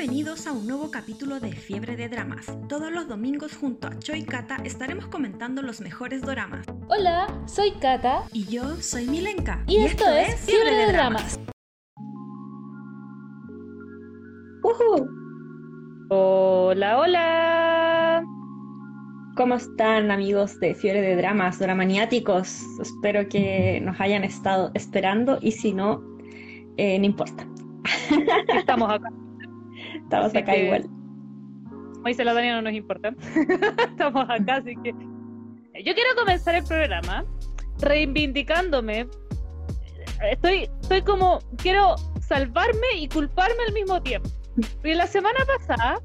Bienvenidos a un nuevo capítulo de Fiebre de Dramas. Todos los domingos junto a Choi Kata estaremos comentando los mejores doramas. Hola, soy Kata. Y yo soy Milenka. Y, esto, es Fiebre de Dramas. Hola, hola. ¿Cómo están amigos de Fiebre de Dramas, dramaniáticos? Espero que nos hayan estado esperando y si no, eh, no importa. Estamos acá. Estamos acá igual. Como dice la Dani, no nos importa. Estamos acá, así que. Yo quiero comenzar el programa reivindicándome. Estoy, estoy como. Quiero salvarme y culparme al mismo tiempo. Y la semana pasada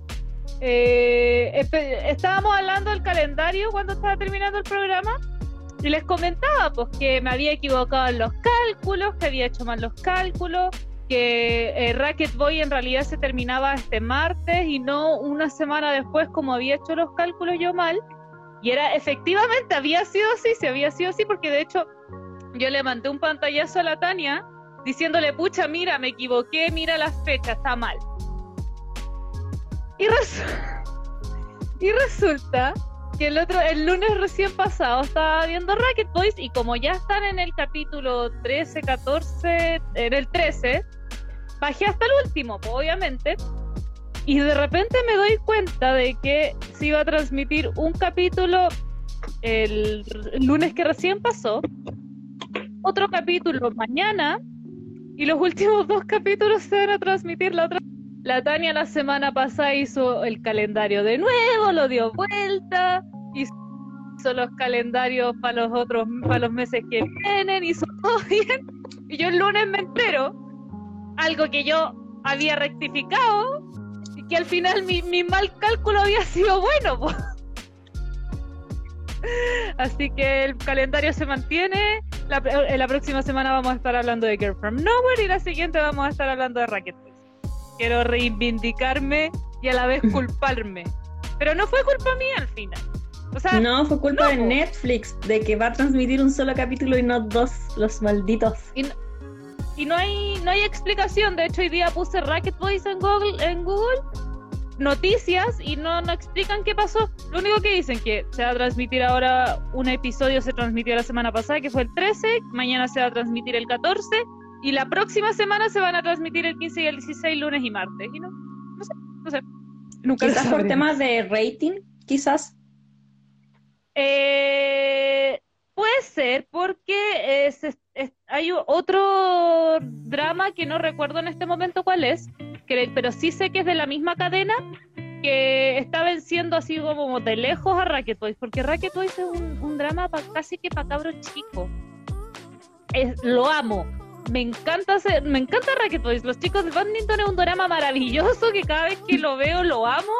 eh, estábamos hablando del calendario cuando estaba terminando el programa y les comentaba pues que me había equivocado en los cálculos, que había hecho mal los cálculos, que eh, Racket Boy en realidad se terminaba este martes y no una semana después como había hecho los cálculos yo mal. Y era efectivamente, había sido así, se había sido así, porque de hecho yo le mandé un pantallazo a la Tania diciéndole, pucha, mira, me equivoqué, mira la fecha, está mal. Y, y resulta que el otro, el lunes recién pasado estaba viendo Racket Boys y como ya están en el capítulo 13, 14, en el 13, bajé hasta el último, obviamente, y de repente me doy cuenta de que se iba a transmitir un capítulo el, lunes que recién pasó, otro capítulo mañana, y los últimos dos capítulos se van a transmitir la otra. La Tania la semana pasada hizo el calendario de nuevo, lo dio vuelta, hizo los calendarios para los otros, para los meses que vienen, hizo todo bien. Y yo el lunes me entero algo que yo había rectificado y que al final mi, mal cálculo había sido bueno. Así que el calendario se mantiene. La, eh, la, próxima semana vamos a estar hablando de Girl From Nowhere y la siguiente vamos a estar hablando de Racket. Quiero reivindicarme y a la vez culparme. Pero no fue culpa mía al final. O sea, no, fue culpa de Netflix, de que va a transmitir un solo capítulo y no dos, los malditos y no hay no hay explicación. De hecho, hoy día puse Racket Boys en Google, en Google noticias y no, no explican qué pasó. Lo único que dicen que se va a transmitir ahora un episodio, se transmitió la semana pasada, que fue el 13, mañana se va a transmitir el 14 y la próxima semana se van a transmitir el 15 y el 16, lunes y martes. Y no, no sé, no sé. Nunca quizás por temas de rating, quizás. Eh, puede ser porque es, hay otro drama que no recuerdo en este momento cuál es, pero sí sé que es de la misma cadena que está venciendo así como de lejos a Racket Boys, porque Racket Boys es un, drama casi que para cabros chicos. lo amo. Me encanta hacer, me encanta Racket. Los chicos de Badminton es un drama maravilloso que cada vez que lo veo lo amo.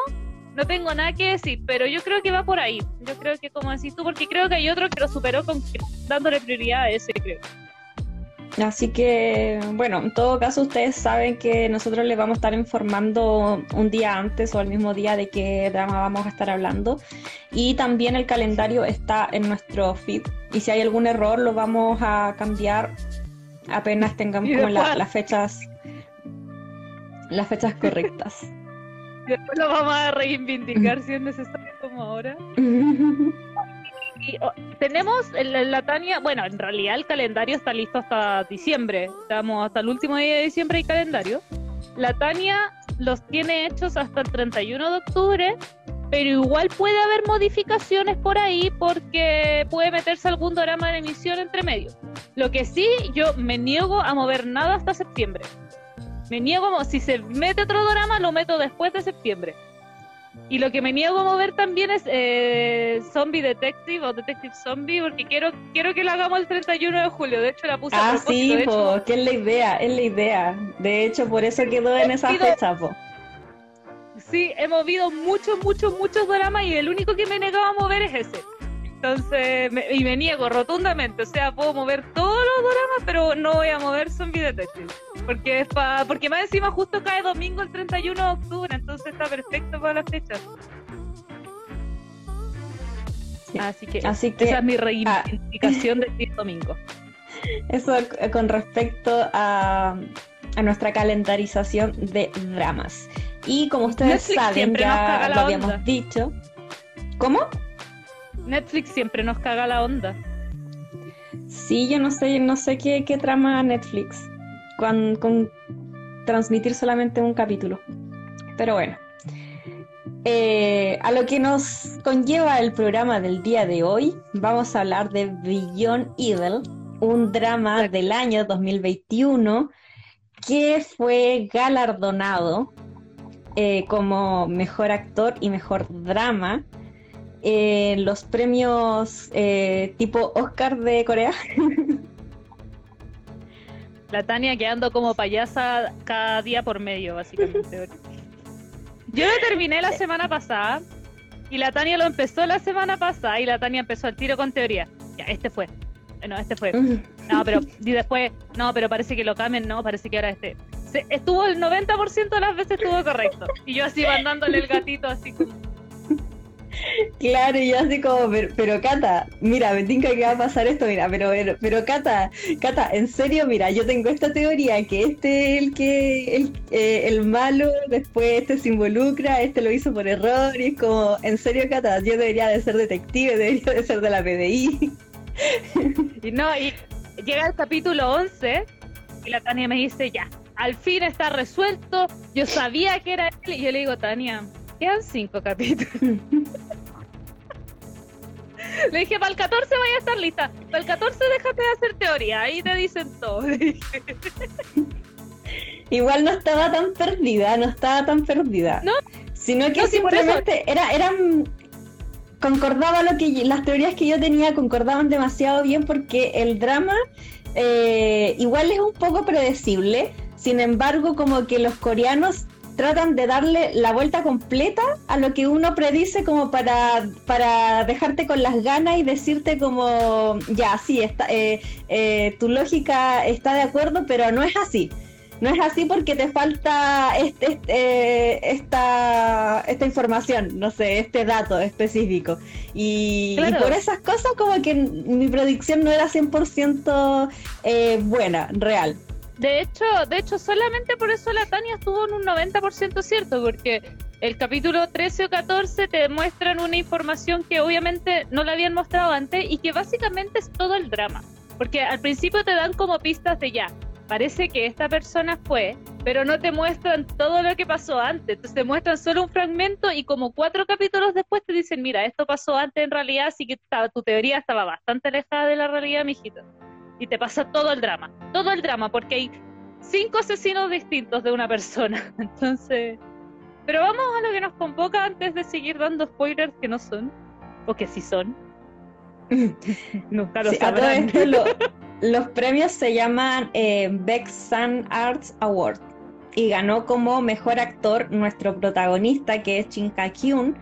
No tengo nada que decir, pero yo creo que va por ahí. Yo creo que como decís tú, porque creo que hay otro que lo superó con dándole prioridad a ese, creo. Así que, bueno, en todo caso ustedes saben que nosotros les vamos a estar informando un día antes o el mismo día de qué drama vamos a estar hablando. Y también el calendario está en nuestro feed. Y si hay algún error lo vamos a cambiar apenas tengamos las fechas las fechas correctas. Después lo vamos a reivindicar si es necesario como ahora. Oh, tenemos la, Tania, bueno, en realidad el calendario está listo hasta diciembre. Estamos hasta el último día de diciembre y calendario. La Tania los tiene hechos hasta el 31 de octubre, pero igual puede haber modificaciones por ahí porque puede meterse algún drama de emisión entre medio. Lo que sí, yo me niego a mover nada hasta septiembre. Me niego, si se mete otro drama, lo meto después de septiembre. Y lo que me niego a mover también es eh, Zombie Detective o Detective Zombie, porque quiero quiero que lo hagamos el 31 de julio. De hecho, la puse ah, sí, que es la idea, es la idea. De hecho, por eso quedó en esa fecha, po. Sí, he movido muchos, muchos, muchos dramas y el único que me negaba a mover es ese. Entonces, y me niego rotundamente. O sea, puedo mover todos los dramas, pero no voy a mover Zombie Detective. Porque es pa, porque más encima justo cae domingo el 31 de octubre, entonces está perfecto para la fecha. Así que, Así que esa es mi ah. reivindicación de este domingo. Eso con respecto a, a nuestra calendarización de dramas. Y como ustedes saben, ya lo habíamos dicho. ¿Cómo? Netflix siempre nos caga la onda. Sí, yo no sé, no sé qué, trama Netflix con, con transmitir solamente un capítulo. Pero bueno. Eh, a lo que nos conlleva el programa del día de hoy, vamos a hablar de Beyond Evil, un drama del año 2021 que fue galardonado eh, como mejor actor y mejor drama en los premios eh, tipo Oscar de Corea. La Tania quedando como payasa cada día por medio, básicamente. Yo lo terminé la semana pasada y la Tania lo empezó la semana pasada y la Tania empezó el tiro con teoría. Ya, este fue. No, este fue. No, pero y después, no, pero parece que lo cambien, no, parece que ahora este. estuvo el 90% de las veces estuvo correcto. Y yo así mandándole el gatito así como Claro, y yo así como, pero, Cata, mira, me tinca que va a pasar esto, mira, pero, pero, Cata, Cata, en serio, mira, yo tengo esta teoría que este es el que, el, eh, el malo, después este se involucra, este lo hizo por error, y es como, en serio, Cata, yo debería de ser detective, debería de ser de la PDI. Y no, y llega el capítulo 11 y la Tania me dice, ya, al fin está resuelto, yo sabía que era él, y yo le digo, Tania, Quedan cinco capítulos. Le dije, para el 14 vaya a estar lista. Para el 14 déjate de hacer teoría. Ahí te dicen todo. Igual no estaba tan perdida, no estaba tan perdida. No. Sino que simplemente era, eran concordaba lo que las teorías que yo tenía concordaban demasiado bien porque el drama eh, igual es un poco predecible. Sin embargo, como que los coreanos tratan de darle la vuelta completa a lo que uno predice como para, para dejarte con las ganas y decirte como, ya, sí, está, eh, eh, tu lógica está de acuerdo, pero no es así. No es así porque te falta este, este eh, esta, esta información, no sé, este dato específico. Y, y, por esas cosas como que mi predicción no era 100% buena, real. De hecho, de hecho, solamente por eso la Tania estuvo en un 90% cierto, porque el capítulo 13 o 14 te muestran una información que obviamente no la habían mostrado antes y que básicamente es todo el drama. Porque al principio te dan como pistas de ya, parece que esta persona fue, pero no te muestran todo lo que pasó antes. Entonces te muestran solo un fragmento y como cuatro capítulos después te dicen, mira, esto pasó antes en realidad, así que tu teoría estaba bastante alejada de la realidad, mijito y te pasa todo el drama, todo el drama, porque hay cinco asesinos distintos de una persona. Entonces, pero vamos a lo que nos convoca antes de seguir dando spoilers que no son, o que sí son. Nunca lo sabrán. los premios se llaman eh, Beck Sun Arts Award y ganó como mejor actor nuestro protagonista que es Chin Ka Kyun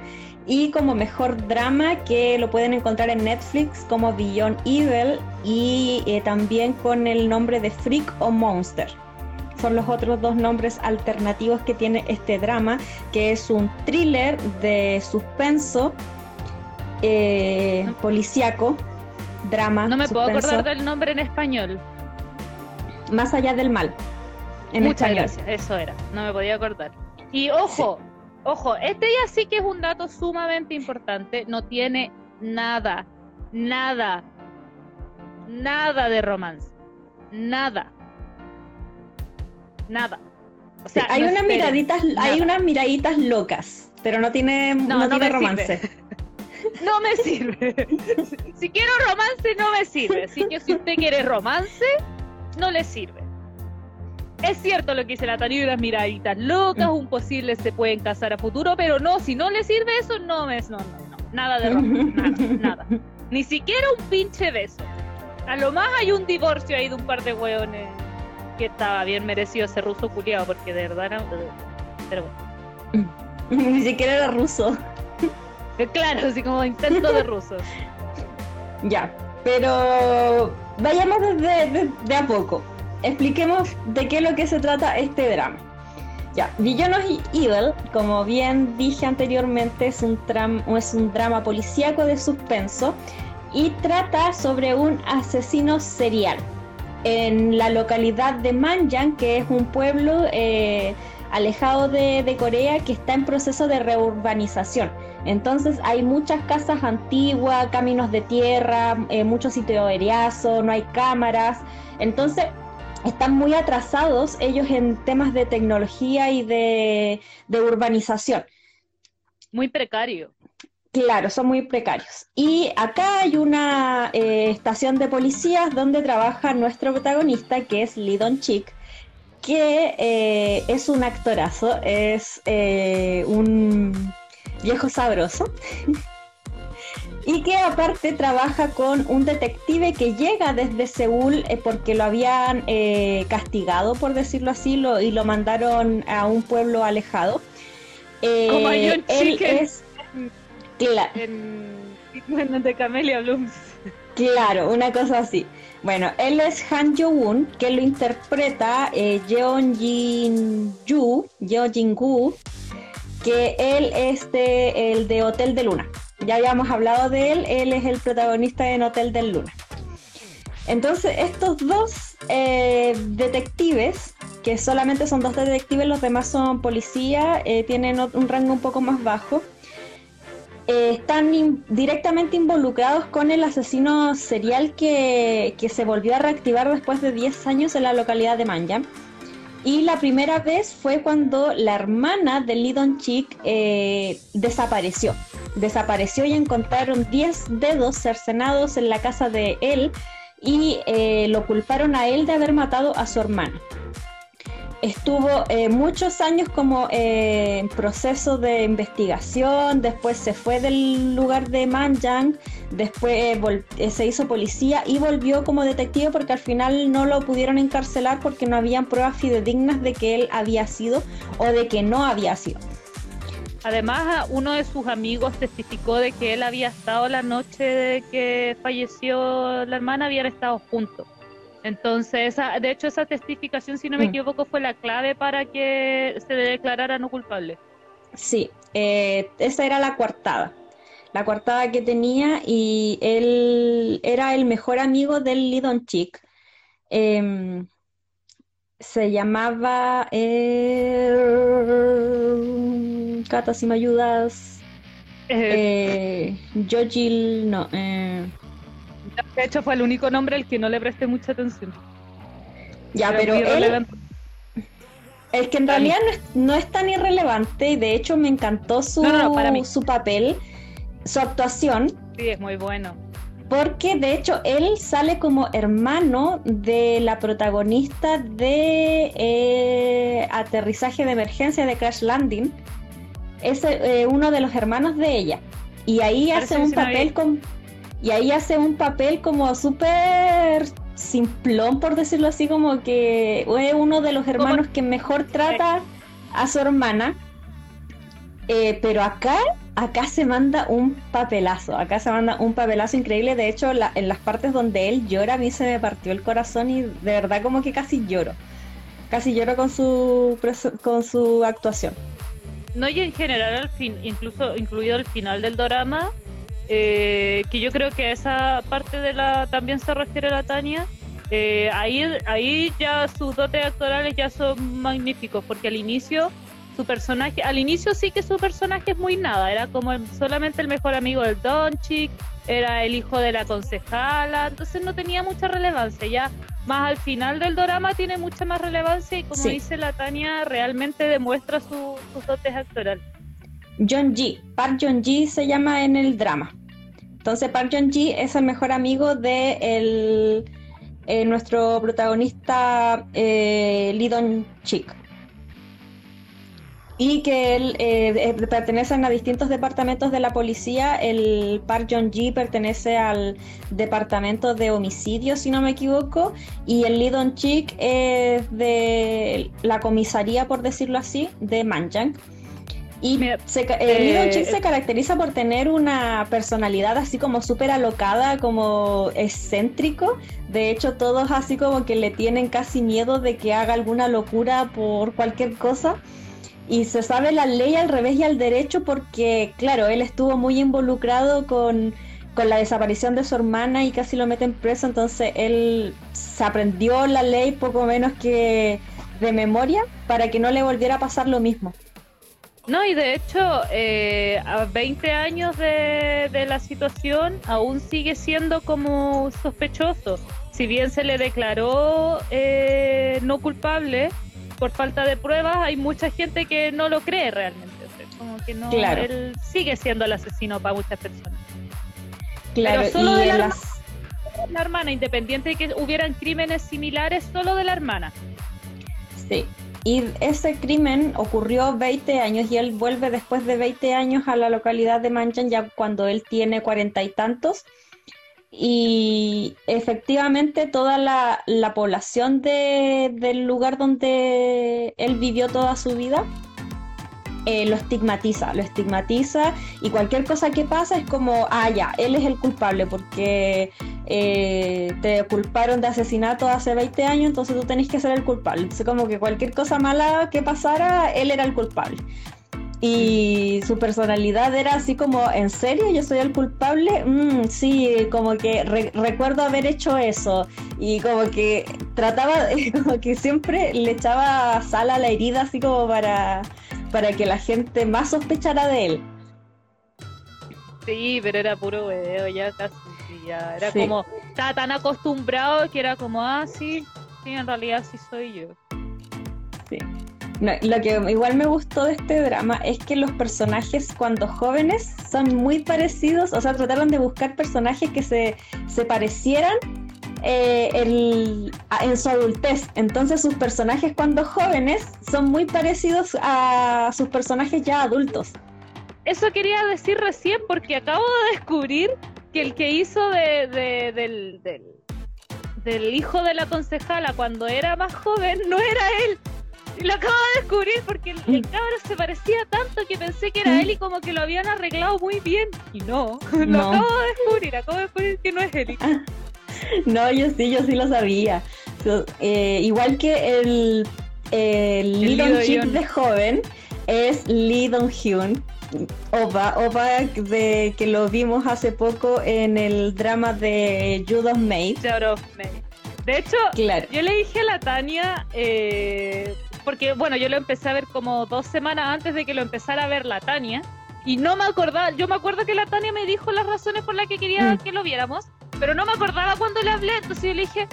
y como mejor drama que lo pueden encontrar en Netflix como Beyond Evil y eh, también con el nombre de Freak o Monster. Son los otros dos nombres alternativos que tiene este drama, que es un thriller de suspenso eh, policíaco, drama. No me puedo acordar del nombre en español. Más allá del mal. En Muchas gracias, eso era. No me podía acordar. Y ojo, Ojo, este ya sí que es un dato sumamente importante. No tiene nada, nada, nada de romance. Nada. Nada. O sea, hay unas miraditas, hay unas miraditas locas, pero no tiene, no, tiene romance. no me sirve. si quiero romance, no me sirve. Así que si usted quiere romance, no le sirve. Es cierto lo que dice la Tania y las miraditas locas, un posible se pueden casar a futuro, pero no, si no le sirve eso, no es, no, no, no, nada de romance, nada, nada. Ni siquiera un pinche beso. A lo más hay un divorcio ahí de un par de hueones que estaba bien merecido ese ruso culiado, porque de verdad era... Pero bueno. Ni siquiera era ruso. Eh, claro, así como intento de rusos. Ya, pero vayamos desde de a poco expliquemos de qué es lo que se trata este drama. Ya, Villanos Evil, como bien dije anteriormente, es un, es drama policíaco de suspenso y trata sobre un asesino serial en la localidad de Manjan, que es un pueblo eh, alejado de, Corea que está en proceso de reurbanización. Entonces hay muchas casas antiguas, caminos de tierra, eh, muchos sitios aéreos, no hay cámaras. Entonces están muy atrasados ellos en temas de tecnología y de, urbanización. Muy precario. Claro, son muy precarios. Y acá hay una eh, estación de policías donde trabaja nuestro protagonista, que es Lee Don Chick, que eh, es un actorazo, es eh, un viejo sabroso. Y que aparte trabaja con un detective que llega desde Seúl eh, porque lo habían castigado, por decirlo así, y lo mandaron a un pueblo alejado. Como él es claro, en, de Camelia Blooms. Claro, una cosa así. Bueno, él es Han Jo-woon, que lo interpreta eh, Jeon Jin-yu, Jin-gu, que él es de, el de Hotel de Luna. Ya habíamos hablado de él, él es el protagonista en Hotel de Luna. Entonces, estos dos eh, detectives, que solamente son dos detectives, los demás son policía, eh, tienen un rango un poco más bajo eh, están directamente involucrados con el asesino serial que, se volvió a reactivar después de 10 años en la localidad de Manja. Y la primera vez fue cuando la hermana de Lidon Chick eh, desapareció. Desapareció y encontraron 10 dedos cercenados en la casa de él y eh, lo culparon a él de haber matado a su hermana estuvo eh, muchos años como eh, en proceso de investigación, después se fue del lugar de Manjang, después eh, se hizo policía y volvió como detective porque al final no lo pudieron encarcelar porque no habían pruebas fidedignas de que él había sido o de que no había sido. Además, uno de sus amigos testificó de que él había estado la noche de que falleció la hermana, habían estado juntos. Entonces, de hecho, esa testificación, si no me mm. equivoco, fue la clave para que se le declarara no culpable. Sí, eh, esa era la coartada. La coartada que tenía y él era el mejor amigo del Lidon Chick. Em, se llamaba... Eh, Cata, si me ayudas. Eh, eh no. Eh, de hecho, fue el único nombre al que no le presté mucha atención. Ya, pero, él, es que en realidad no es, tan irrelevante y de hecho me encantó su, su papel, su actuación. Sí, es muy bueno. Porque de hecho él sale como hermano de la protagonista de eh, Aterrizaje de Emergencia de Crash Landing. Es eh, uno de los hermanos de ella. Y ahí hace un papel con y ahí hace un papel como súper simplón, por decirlo así, como que es uno de los hermanos que mejor trata a su hermana. Eh, pero acá, acá se manda un papelazo, acá se manda un papelazo increíble. De hecho, en las partes donde él llora, a mí se me partió el corazón y de verdad como que casi lloro. Casi lloro con su, con su actuación. No, y en general, al fin, incluso incluido el final del drama, eh, que yo creo que esa parte de la también se refiere a la Tania. Eh, ahí, ahí ya sus dotes actorales ya son magníficos, porque al inicio su personaje, al inicio sí que su personaje es muy nada, era como solamente el mejor amigo del Donchik, era el hijo de la concejala, entonces no tenía mucha relevancia. Ya más al final del drama tiene mucha más relevancia y como dice la Tania, realmente demuestra su, sus dotes actorales. John Ji, Park John Ji se llama en el drama. Entonces Park John Ji es el mejor amigo de eh, nuestro protagonista eh, Lee Dong Chik. Y que él eh, pertenecen a distintos departamentos de la policía. El Park John Ji pertenece al departamento de homicidios, si no me equivoco. Y el Lee Dong Chik es de la comisaría, por decirlo así, de Manjang. Y se, eh, eh, se caracteriza por tener una personalidad así como súper alocada, como excéntrico. De hecho, todos así como que le tienen casi miedo de que haga alguna locura por cualquier cosa. Y se sabe la ley al revés y al derecho porque, claro, él estuvo muy involucrado con, con la desaparición de su hermana y casi lo meten preso. Entonces él se aprendió la ley poco menos que de memoria para que no le volviera a pasar lo mismo. No, y de hecho, eh, a 20 años de, de, la situación, aún sigue siendo como sospechoso. Si bien se le declaró eh, no culpable por falta de pruebas, hay mucha gente que no lo cree realmente. como que no, él sigue siendo el asesino para muchas personas. Claro, Pero solo de la, la hermana, independiente de que hubieran crímenes similares, solo de la hermana. Sí, y ese crimen ocurrió 20 años y él vuelve después de 20 años a la localidad de Manchan ya cuando él tiene cuarenta y tantos. Y efectivamente toda la, población del lugar donde él vivió toda su vida eh, lo estigmatiza, lo estigmatiza y cualquier cosa que pasa es como, ah, ya, él es el culpable porque eh, te culparon de asesinato hace 20 años, entonces tú tenés que ser el culpable. Entonces como que cualquier cosa mala que pasara, él era el culpable. Y su personalidad era así como, ¿en serio yo soy el culpable? Mm, sí, como que recuerdo haber hecho eso. Y como que trataba, como que siempre le echaba sal a la herida, así como para, para que la gente más sospechara de él. Sí, pero era puro video, ya casi, ya era como, estaba tan acostumbrado que era como, ah, sí, sí, en realidad sí soy yo. Sí. lo que igual me gustó de este drama es que los personajes cuando jóvenes son muy parecidos, o sea, trataron de buscar personajes que se, se parecieran eh, en su adultez. Entonces sus personajes cuando jóvenes son muy parecidos a sus personajes ya adultos. Eso quería decir recién porque acabo de descubrir que el que hizo de, del, del, hijo de la concejala cuando era más joven no era él. Y lo acabo de descubrir porque el, el mm. cabro se parecía tanto que pensé que era mm. él y como que lo habían arreglado muy bien. Y no, lo acabo de descubrir, acabo de descubrir que no es él. No, yo sí, yo sí lo sabía. Eh, igual que el, el, Lee de joven es Lee Dong Hyun. Opa, Opa de, que lo vimos hace poco en el drama de Judas May. De hecho, yo le dije a la Tania, eh, porque bueno, yo lo empecé a ver como dos semanas antes de que lo empezara a ver la Tania, y no me acordaba, yo me acuerdo que la Tania me dijo las razones por las que quería mm. que lo viéramos, pero no me acordaba cuando le hablé, entonces yo le dije,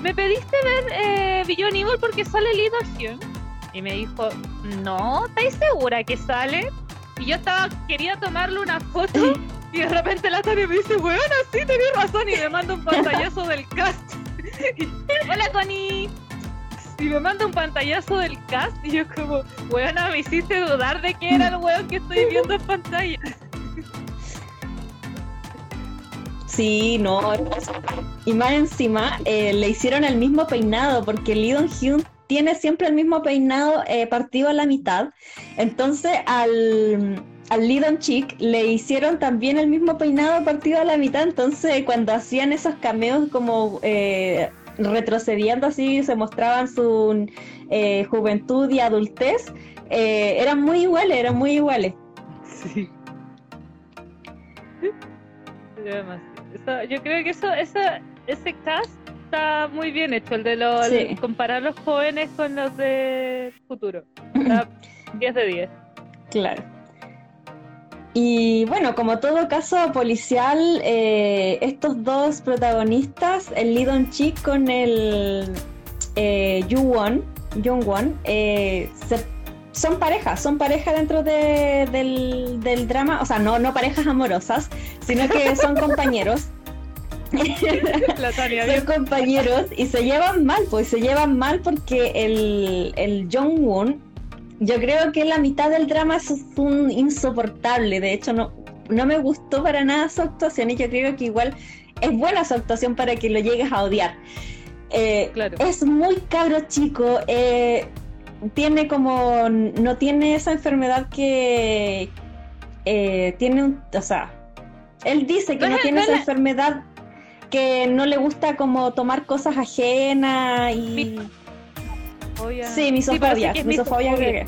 ¿me pediste ver eh, Beyond Evil porque sale Lee Y me dijo, no, ¿estáis segura que sale? Y yo estaba, quería tomarle una foto y de repente la Tania me dice, bueno, sí, tenés razón y me manda un pantallazo del cast. Hola, Connie. Y me manda un pantallazo del cast y yo como, weona, me hiciste dudar de que era el weón que estoy viendo en pantalla. Sí, no. Y más encima, eh, le hicieron el mismo peinado, porque Dong Hyun tiene siempre el mismo peinado eh, partido a la mitad. Entonces, al, al Lee Dong Chick le hicieron también el mismo peinado partido a la mitad. Entonces, cuando hacían esos cameos como eh, retrocediendo así, se mostraban su juventud y adultez, eran muy iguales, eran muy iguales. Sí yo creo que eso, ese cast está muy bien hecho, el de los, comparar los jóvenes con los de futuro. 10 de 10. Claro. Y bueno, como todo caso policial, eh, estos dos protagonistas, el Lee Dong Chik con el eh, Yu Won, Jung Won, eh, se son parejas, son parejas dentro del, del, drama, o sea, no, no parejas amorosas, sino que son compañeros. son compañeros y se llevan mal, pues se llevan mal porque el, el Jong Woon, yo creo que la mitad del drama es un insoportable, de hecho no, no me gustó para nada su actuación y yo creo que igual es buena su actuación para que lo llegues a odiar. Eh, es muy cabro chico, eh, tiene como, no tiene esa enfermedad que eh, tiene un, o sea, él dice que no, tiene esa enfermedad que no le gusta como tomar cosas ajenas y... Sí, misofobia, sí, misofobia,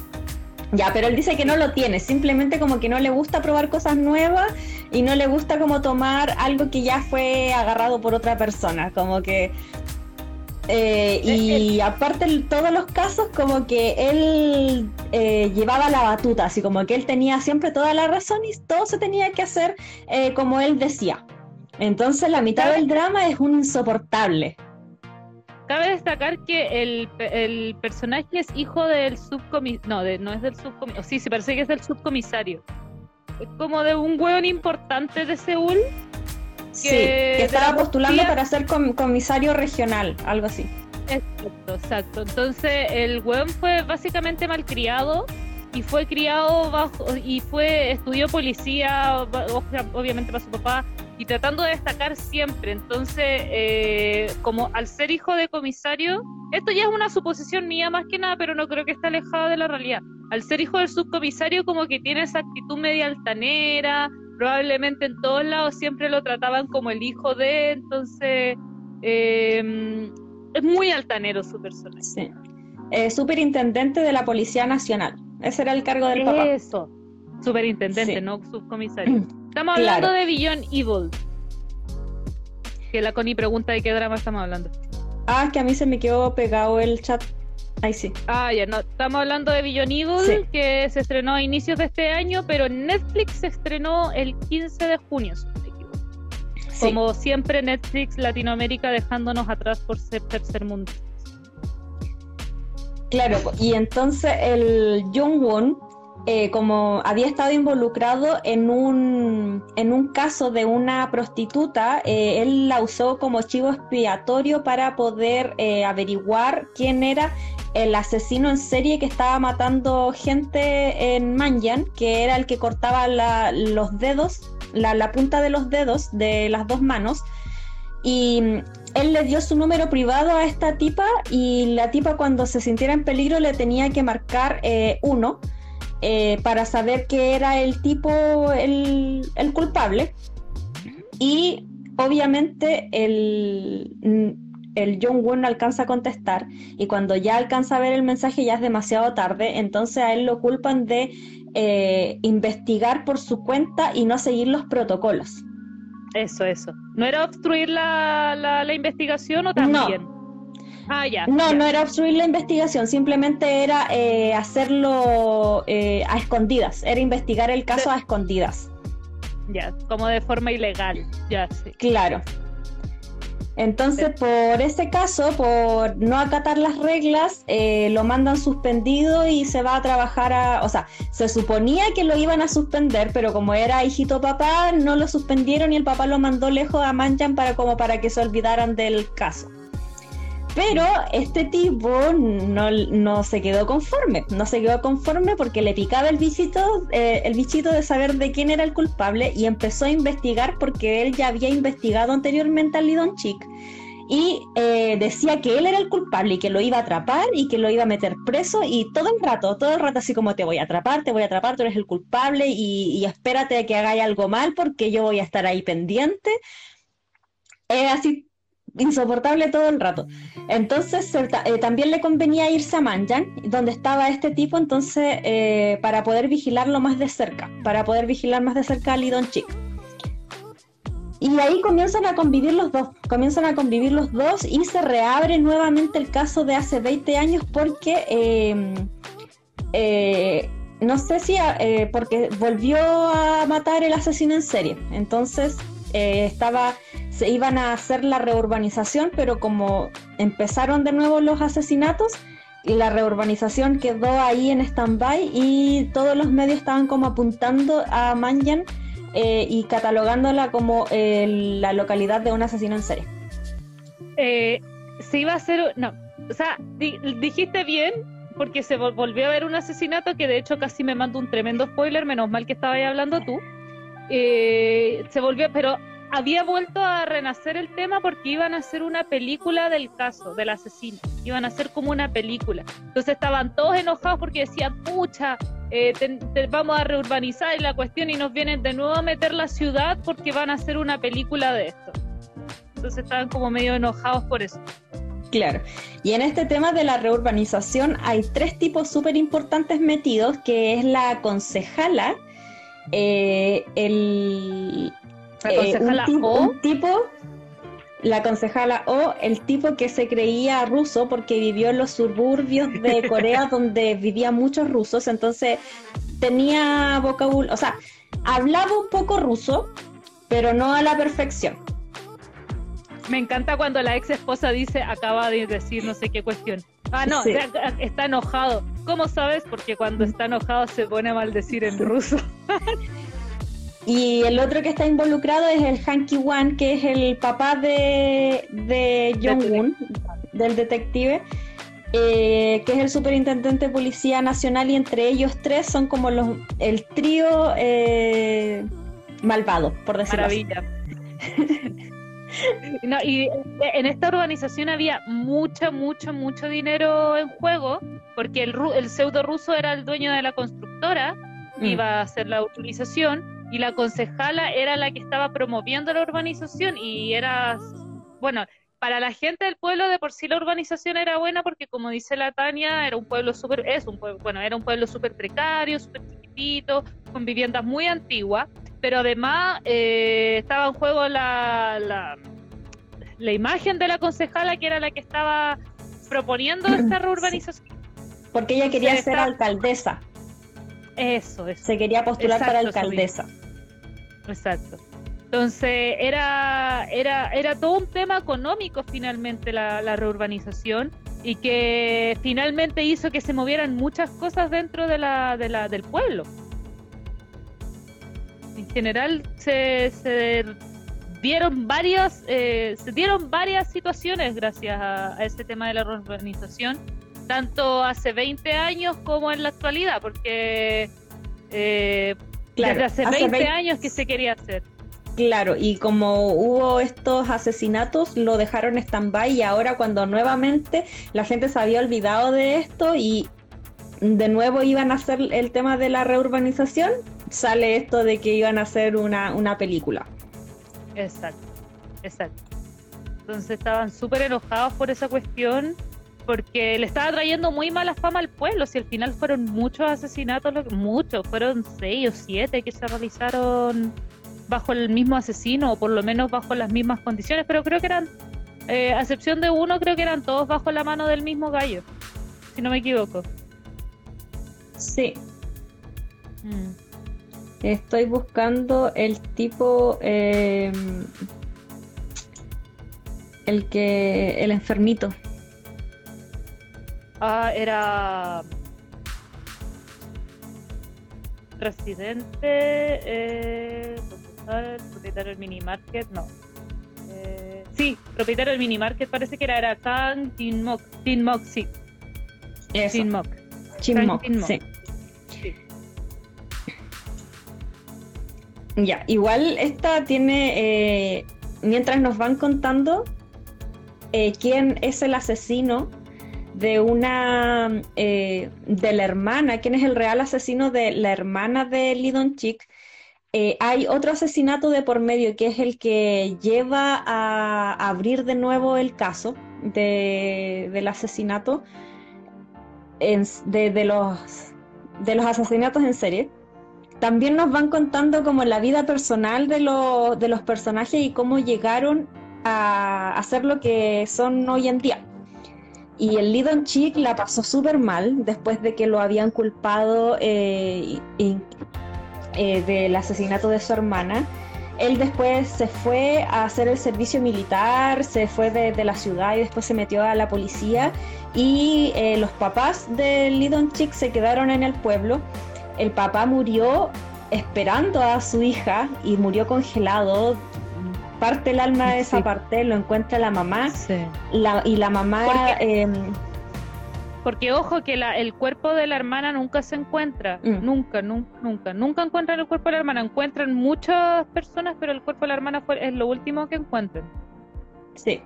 Ya, pero él dice que no lo tiene, simplemente como que no le gusta probar cosas nuevas y no le gusta como tomar algo que ya fue agarrado por otra persona, como que Eh, y aparte todos los casos como que él eh, llevaba la batuta, así como que él tenía siempre toda la razón y todo se tenía que hacer eh, como él decía. Entonces la mitad del drama es un insoportable. Cabe destacar que el, personaje es hijo del subcomisario, no, de, no es del subcomisario, sí, se parece que es del subcomisario. Es como de un hueón importante de Seúl sí, que estaba postulando para ser comisario regional, algo así. Exacto, exacto. Entonces el weón fue básicamente malcriado y fue criado bajo y fue estudió policía, obviamente para su papá y tratando de destacar siempre. Entonces, eh, como al ser hijo de comisario, esto ya es una suposición mía más que nada, pero no creo que esté alejado de la realidad. Al ser hijo del subcomisario, como que tiene esa actitud media altanera, probablemente en todos lados siempre lo trataban como el hijo de, entonces eh, es muy altanero su personaje. Sí. Eh, superintendente de la Policía Nacional, ese era el cargo del papá. Eso, superintendente, no subcomisario. Estamos hablando de Beyond Evil. Que la Connie pregunta de qué drama estamos hablando. Ah, que a mí se me quedó pegado el chat Ahí sí. Ah, ya, no. Estamos hablando de Billion Evil, que se estrenó a inicios de este año, pero Netflix se estrenó el 15 de junio, Como siempre, Netflix Latinoamérica dejándonos atrás por ser tercer mundo. Claro, y entonces el Jung Won, eh, como había estado involucrado en un, en un caso de una prostituta, eh, él la usó como chivo expiatorio para poder eh, averiguar quién era el asesino en serie que estaba matando gente en Manjan, que era el que cortaba los dedos, la, punta de los dedos de las dos manos. Y él le dio su número privado a esta tipa y la tipa cuando se sintiera en peligro le tenía que marcar uno eh, para saber que era el tipo el, el culpable. Y obviamente el el John Woo no alcanza a contestar y cuando ya alcanza a ver el mensaje ya es demasiado tarde, entonces a él lo culpan de eh, investigar por su cuenta y no seguir los protocolos. Eso, eso. ¿No era obstruir la, la, investigación o también? No. Ah, ya. No, no era obstruir la investigación, simplemente era eh, hacerlo eh, a escondidas, era investigar el caso a escondidas. Ya, como de forma ilegal, ya sí. Claro. Entonces, por ese caso, por no acatar las reglas, eh, lo mandan suspendido y se va a trabajar a... O sea, se suponía que lo iban a suspender, pero como era hijito papá, no lo suspendieron y el papá lo mandó lejos a Manchan para como para que se olvidaran del caso. Pero este tipo no, se quedó conforme, no se quedó conforme porque le picaba el bichito, eh, el bichito de saber de quién era el culpable y empezó a investigar porque él ya había investigado anteriormente al Lidon Chick y eh, decía que él era el culpable y que lo iba a atrapar y que lo iba a meter preso y todo el rato, todo el rato así como te voy a atrapar, te voy a atrapar, tú eres el culpable y, y espérate a que hagáis algo mal porque yo voy a estar ahí pendiente. Es así insoportable todo el rato. Entonces eh, también le convenía irse a Manjan, donde estaba este tipo, entonces eh, para poder vigilarlo más de cerca, para poder vigilar más de cerca a Lidon Chick. Y ahí comienzan a convivir los dos, comienzan a convivir los dos y se reabre nuevamente el caso de hace 20 años porque em, eh, no sé si porque volvió a matar el asesino en serie. Entonces estaba se iban a hacer la reurbanización, pero como empezaron de nuevo los asesinatos, la reurbanización quedó ahí en stand-by y todos los medios estaban como apuntando a Manjan eh, y catalogándola como eh, la localidad de un asesino en serie. Eh, se iba a hacer, no, o sea, dijiste bien, porque se volvió a ver un asesinato que de hecho casi me mandó un tremendo spoiler, menos mal que estaba hablando tú. Se volvió, pero había vuelto a renacer el tema porque iban a hacer una película del caso, del asesino. Iban a hacer como una película. Entonces estaban todos enojados porque decían, pucha, eh, vamos a reurbanizar la cuestión y nos vienen de nuevo a meter la ciudad porque van a hacer una película de esto. Entonces estaban como medio enojados por eso. Claro. Y en este tema de la reurbanización hay tres tipos súper importantes metidos, que es la concejala, eh, el, eh, un, tipo, la concejala o el tipo que se creía ruso porque vivió en los suburbios de Corea donde vivían muchos rusos, entonces tenía vocabulario, o sea, hablaba un poco ruso, pero no a la perfección. Me encanta cuando la ex esposa dice, acaba de decir no sé qué cuestión. Ah, no, está enojado. ¿Cómo sabes? Porque cuando está enojado se pone a maldecir en ruso. Y el otro que está involucrado es el Hanky Wan, que es el papá de, de Jong-un, del detective, eh, que es el superintendente de policía nacional, y entre ellos tres son como los el trío eh, malvado, por decirlo Maravilla. y en esta urbanización había mucho, mucho, mucho dinero en juego, porque el, el pseudo ruso era el dueño de la constructora, mm. iba a hacer la utilización y la concejala era la que estaba promoviendo la urbanización y era, bueno, para la gente del pueblo de por sí la urbanización era buena porque como dice la Tania, era un pueblo súper, es un pueblo, bueno, era un pueblo súper precario, súper chiquitito, con viviendas muy antiguas, pero además eh, estaba en juego la, la, la, imagen de la concejala que era la que estaba proponiendo esta reurbanización. Porque ella quería ser alcaldesa. Eso, eso. Se quería postular para alcaldesa. Exacto. Entonces era, era, era todo un tema económico finalmente la, la, reurbanización y que finalmente hizo que se movieran muchas cosas dentro de la, de la, del pueblo. En general se, se dieron varias, eh, se dieron varias situaciones gracias a, a este tema de la reurbanización, tanto hace 20 años como en la actualidad, porque eh, desde hace, 20, años que se quería hacer. Claro, y como hubo estos asesinatos, lo dejaron stand-by y ahora cuando nuevamente la gente se había olvidado de esto y de nuevo iban a hacer el tema de la reurbanización, sale esto de que iban a hacer una, una película. Exacto, exacto. Entonces estaban súper enojados por esa cuestión porque le estaba trayendo muy mala fama al pueblo. Si al final fueron muchos asesinatos, muchos, fueron seis o siete que se realizaron bajo el mismo asesino, o por lo menos bajo las mismas condiciones, pero creo que eran, eh, a excepción de uno, creo que eran todos bajo la mano del mismo gallo, si no me equivoco. Sí. Mm. Estoy buscando el tipo, eh, el que, el enfermito. Ah, era residente, eh, propietario del mini market, no. Eh, sí, propietario del mini market parece que era, era Kang Jinmok, Jinmok, sí. Jinmok. Jinmok, sí. sí. Ya, igual esta tiene, eh, mientras nos van contando eh, quién es el asesino, de una eh, de la hermana, quién es el real asesino de la hermana de Lidon Chick. Hay otro asesinato de por medio que es el que lleva a abrir de nuevo el caso del asesinato de los asesinatos en serie. También nos van contando como la vida personal de, de los personajes y cómo llegaron a, ser lo que son hoy en día. Y el Lidon Chick la pasó súper mal después de que lo habían culpado eh, eh, del asesinato de su hermana. Él después se fue a hacer el servicio militar, se fue de, la ciudad y después se metió a la policía. Y eh, los papás del Lidon Chick se quedaron en el pueblo. El papá murió esperando a su hija y murió congelado parte el alma de esa parte, lo encuentra la mamá y la mamá... Porque, em, porque ojo que la, el cuerpo de la hermana nunca se encuentra, mm. nunca, nunca, nunca, nunca encuentran el cuerpo de la hermana, encuentran muchas personas, pero el cuerpo de la hermana fue, es lo último que encuentran. Sí.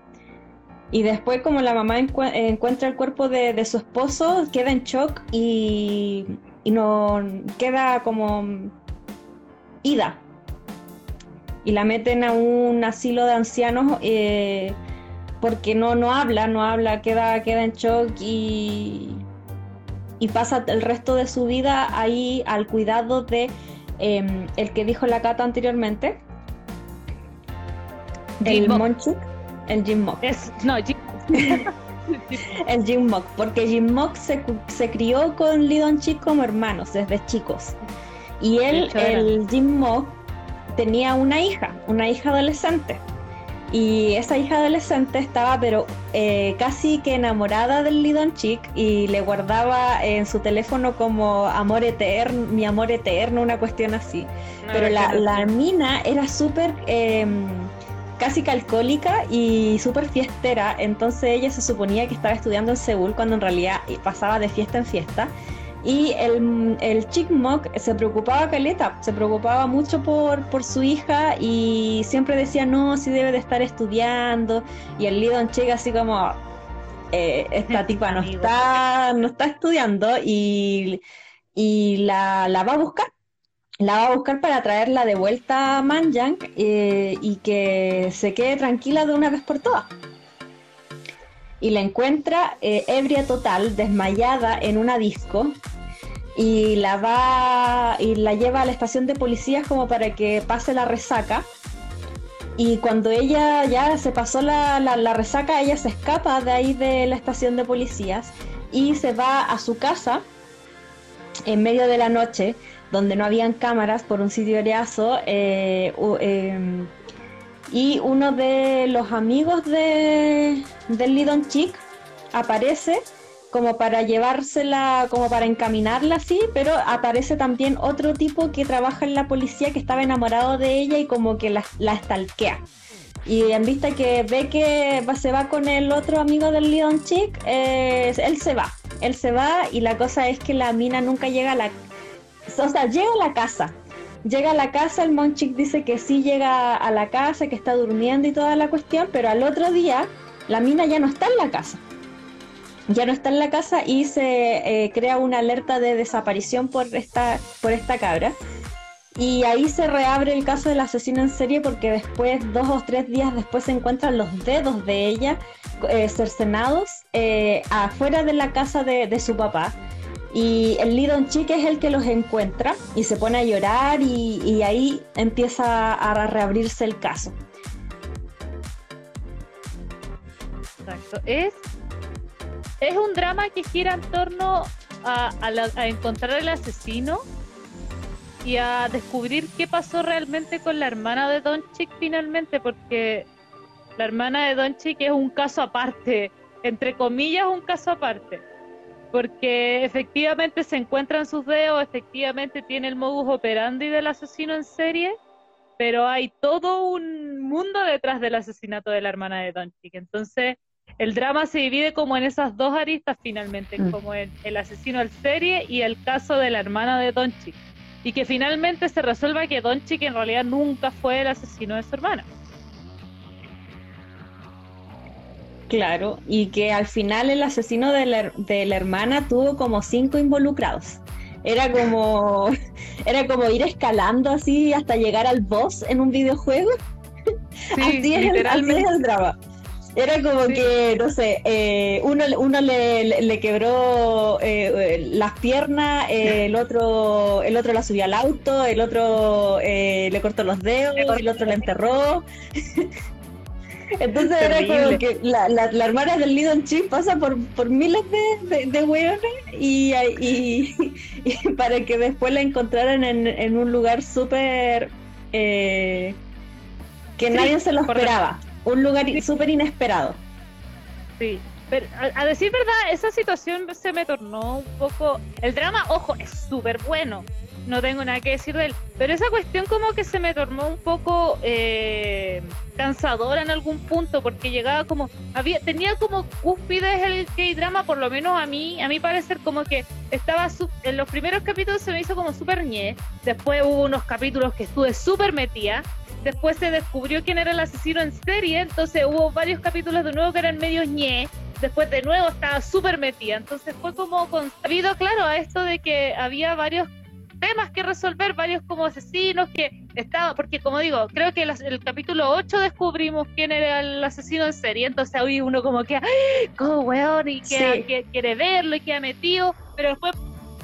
Y después como la mamá encuentra el cuerpo de, su esposo, queda en shock y, y no queda como ida, y la meten a un asilo de ancianos eh, porque no, no habla, no habla, queda, queda en shock y, y pasa el resto de su vida ahí al cuidado de em, el que dijo la Cata anteriormente, el Monchuk, el Jim Mock. Es, no, Jim... el Jim Mock, porque Jim Mock se, se crió con Lee Don Chick como hermanos desde chicos. Y él, el Jim Mock, tenía una hija, una hija adolescente. Y esa hija adolescente estaba, pero eh, casi que enamorada del Lidon Chick y le guardaba en su teléfono como amor eterno, mi amor eterno, una cuestión así. pero la, la, mina era súper em, casi calcólica y súper fiestera, entonces ella se suponía que estaba estudiando en Seúl cuando en realidad pasaba de fiesta en fiesta. Y el, el Chick Mock se preocupaba caleta, se preocupaba mucho por, por su hija y siempre decía, no, si debe de estar estudiando. Y el Lidon Chick así como, eh, esta tipa no está, no está estudiando y, y la, la, va a buscar. La va a buscar para traerla de vuelta a Manjang eh, y que se quede tranquila de una vez por todas y la encuentra eh, ebria total, desmayada en una disco y la va y la lleva a la estación de policías como para que pase la resaca. Y cuando ella ya se pasó la, la, resaca, ella se escapa de ahí de la estación de policías y se va a su casa en medio de la noche, donde no habían cámaras por un sitio areazo. Eh, em, y uno de los amigos de, del Lidon Chick aparece como para llevársela, como para encaminarla así, pero aparece también otro tipo que trabaja en la policía que estaba enamorado de ella y como que la, la estalquea. Y en vista que ve que se va con el otro amigo del Lidon Chick, eh, él se va. Él se va y la cosa es que la mina nunca llega a la... O sea, llega a la casa. Llega a la casa, el Monchick dice que sí llega a la casa, que está durmiendo y toda la cuestión, pero al otro día la mina ya no está en la casa ya no está en la casa y se eh, crea una alerta de desaparición por esta, por esta cabra. Y ahí se reabre el caso del asesino en serie porque después, dos o tres días después, se encuentran los dedos de ella eh, cercenados eh, afuera de la casa de, su papá. Y el Lidon Chique es el que los encuentra y se pone a llorar y, ahí empieza a reabrirse el caso. Exacto. Es es un drama que gira en torno a, encontrar al asesino y a descubrir qué pasó realmente con la hermana de Don Chick finalmente, porque la hermana de Don Chick es un caso aparte, entre comillas un caso aparte, porque efectivamente se encuentran sus dedos, efectivamente tiene el modus operandi del asesino en serie, pero hay todo un mundo detrás del asesinato de la hermana de Don Chick, entonces el drama se divide como en esas dos aristas finalmente, mm. como el, el, asesino al serie y el caso de la hermana de Donchik. Y que finalmente se resuelva que Donchik en realidad nunca fue el asesino de su hermana. Claro, y que al final el asesino de la, de la hermana tuvo como cinco involucrados. Era como, era como ir escalando así hasta llegar al boss en un videojuego. Sí, así, es el, así es el drama. Era como que, no sé, eh, uno, uno le, le, quebró eh, las piernas, eh, el otro el otro la subió al auto, el otro le cortó los dedos, el otro la enterró. Entonces era como que la, la, la, hermana del Lidon Chip pasa por, por miles de, de, y, y, para que después la encontraran en, en un lugar súper... que nadie se lo esperaba. Un lugar súper inesperado. Sí, pero a, decir verdad, esa situación se me tornó un poco... El drama, ojo, es súper bueno, no tengo nada que decir de él, pero esa cuestión como que se me tornó un poco eh, cansadora en algún punto, porque llegaba como... había Tenía como cúspides el K-drama, por lo menos a mí, a mi parecer, como que estaba... En los primeros capítulos se me hizo como súper ñe, después hubo unos capítulos que estuve súper metida, después se descubrió quién era el asesino en serie, entonces hubo varios capítulos de nuevo que eran medio ñe, después de nuevo estaba súper metida, entonces fue como consabido, claro, a esto de que había varios temas que resolver, varios como asesinos que estaba, porque como digo, creo que el, el capítulo 8 descubrimos quién era el asesino en serie, entonces hoy uno como que, como weón, y que, quiere verlo y ha metido, pero después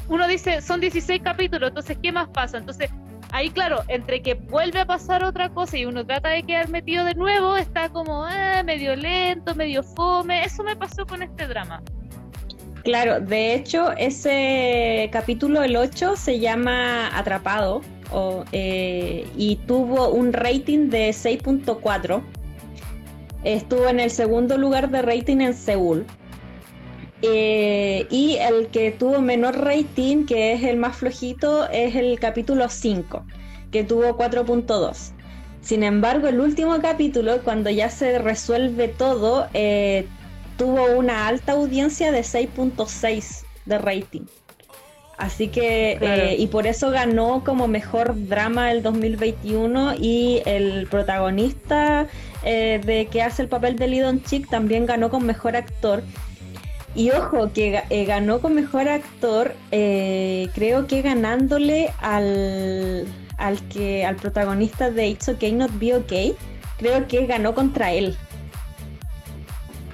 uno dice, son 16 capítulos, entonces, ¿qué más pasa? Entonces, ahí claro, entre que vuelve a pasar otra cosa y uno trata de quedar metido de nuevo, está como eh, medio lento, medio fome. Eso me pasó con este drama. Claro, de hecho, ese capítulo, el 8, se llama Atrapado eh, y tuvo un rating de 6.4. Estuvo en el segundo lugar de rating en Seúl. Eh, y el que tuvo menor rating, que es el más flojito, es el capítulo 5, que tuvo 4.2. Sin embargo, el último capítulo, cuando ya se resuelve todo, eh, tuvo una alta audiencia de 6.6 de rating. Así que, eh, y por eso ganó como mejor drama el 2021 y el protagonista de que hace el papel de Lidon Chick también ganó con mejor actor y ojo, que eh, ganó con mejor actor, eh, creo que ganándole al, al, que, al protagonista de It's Okay Not Be Okay, creo que ganó contra él.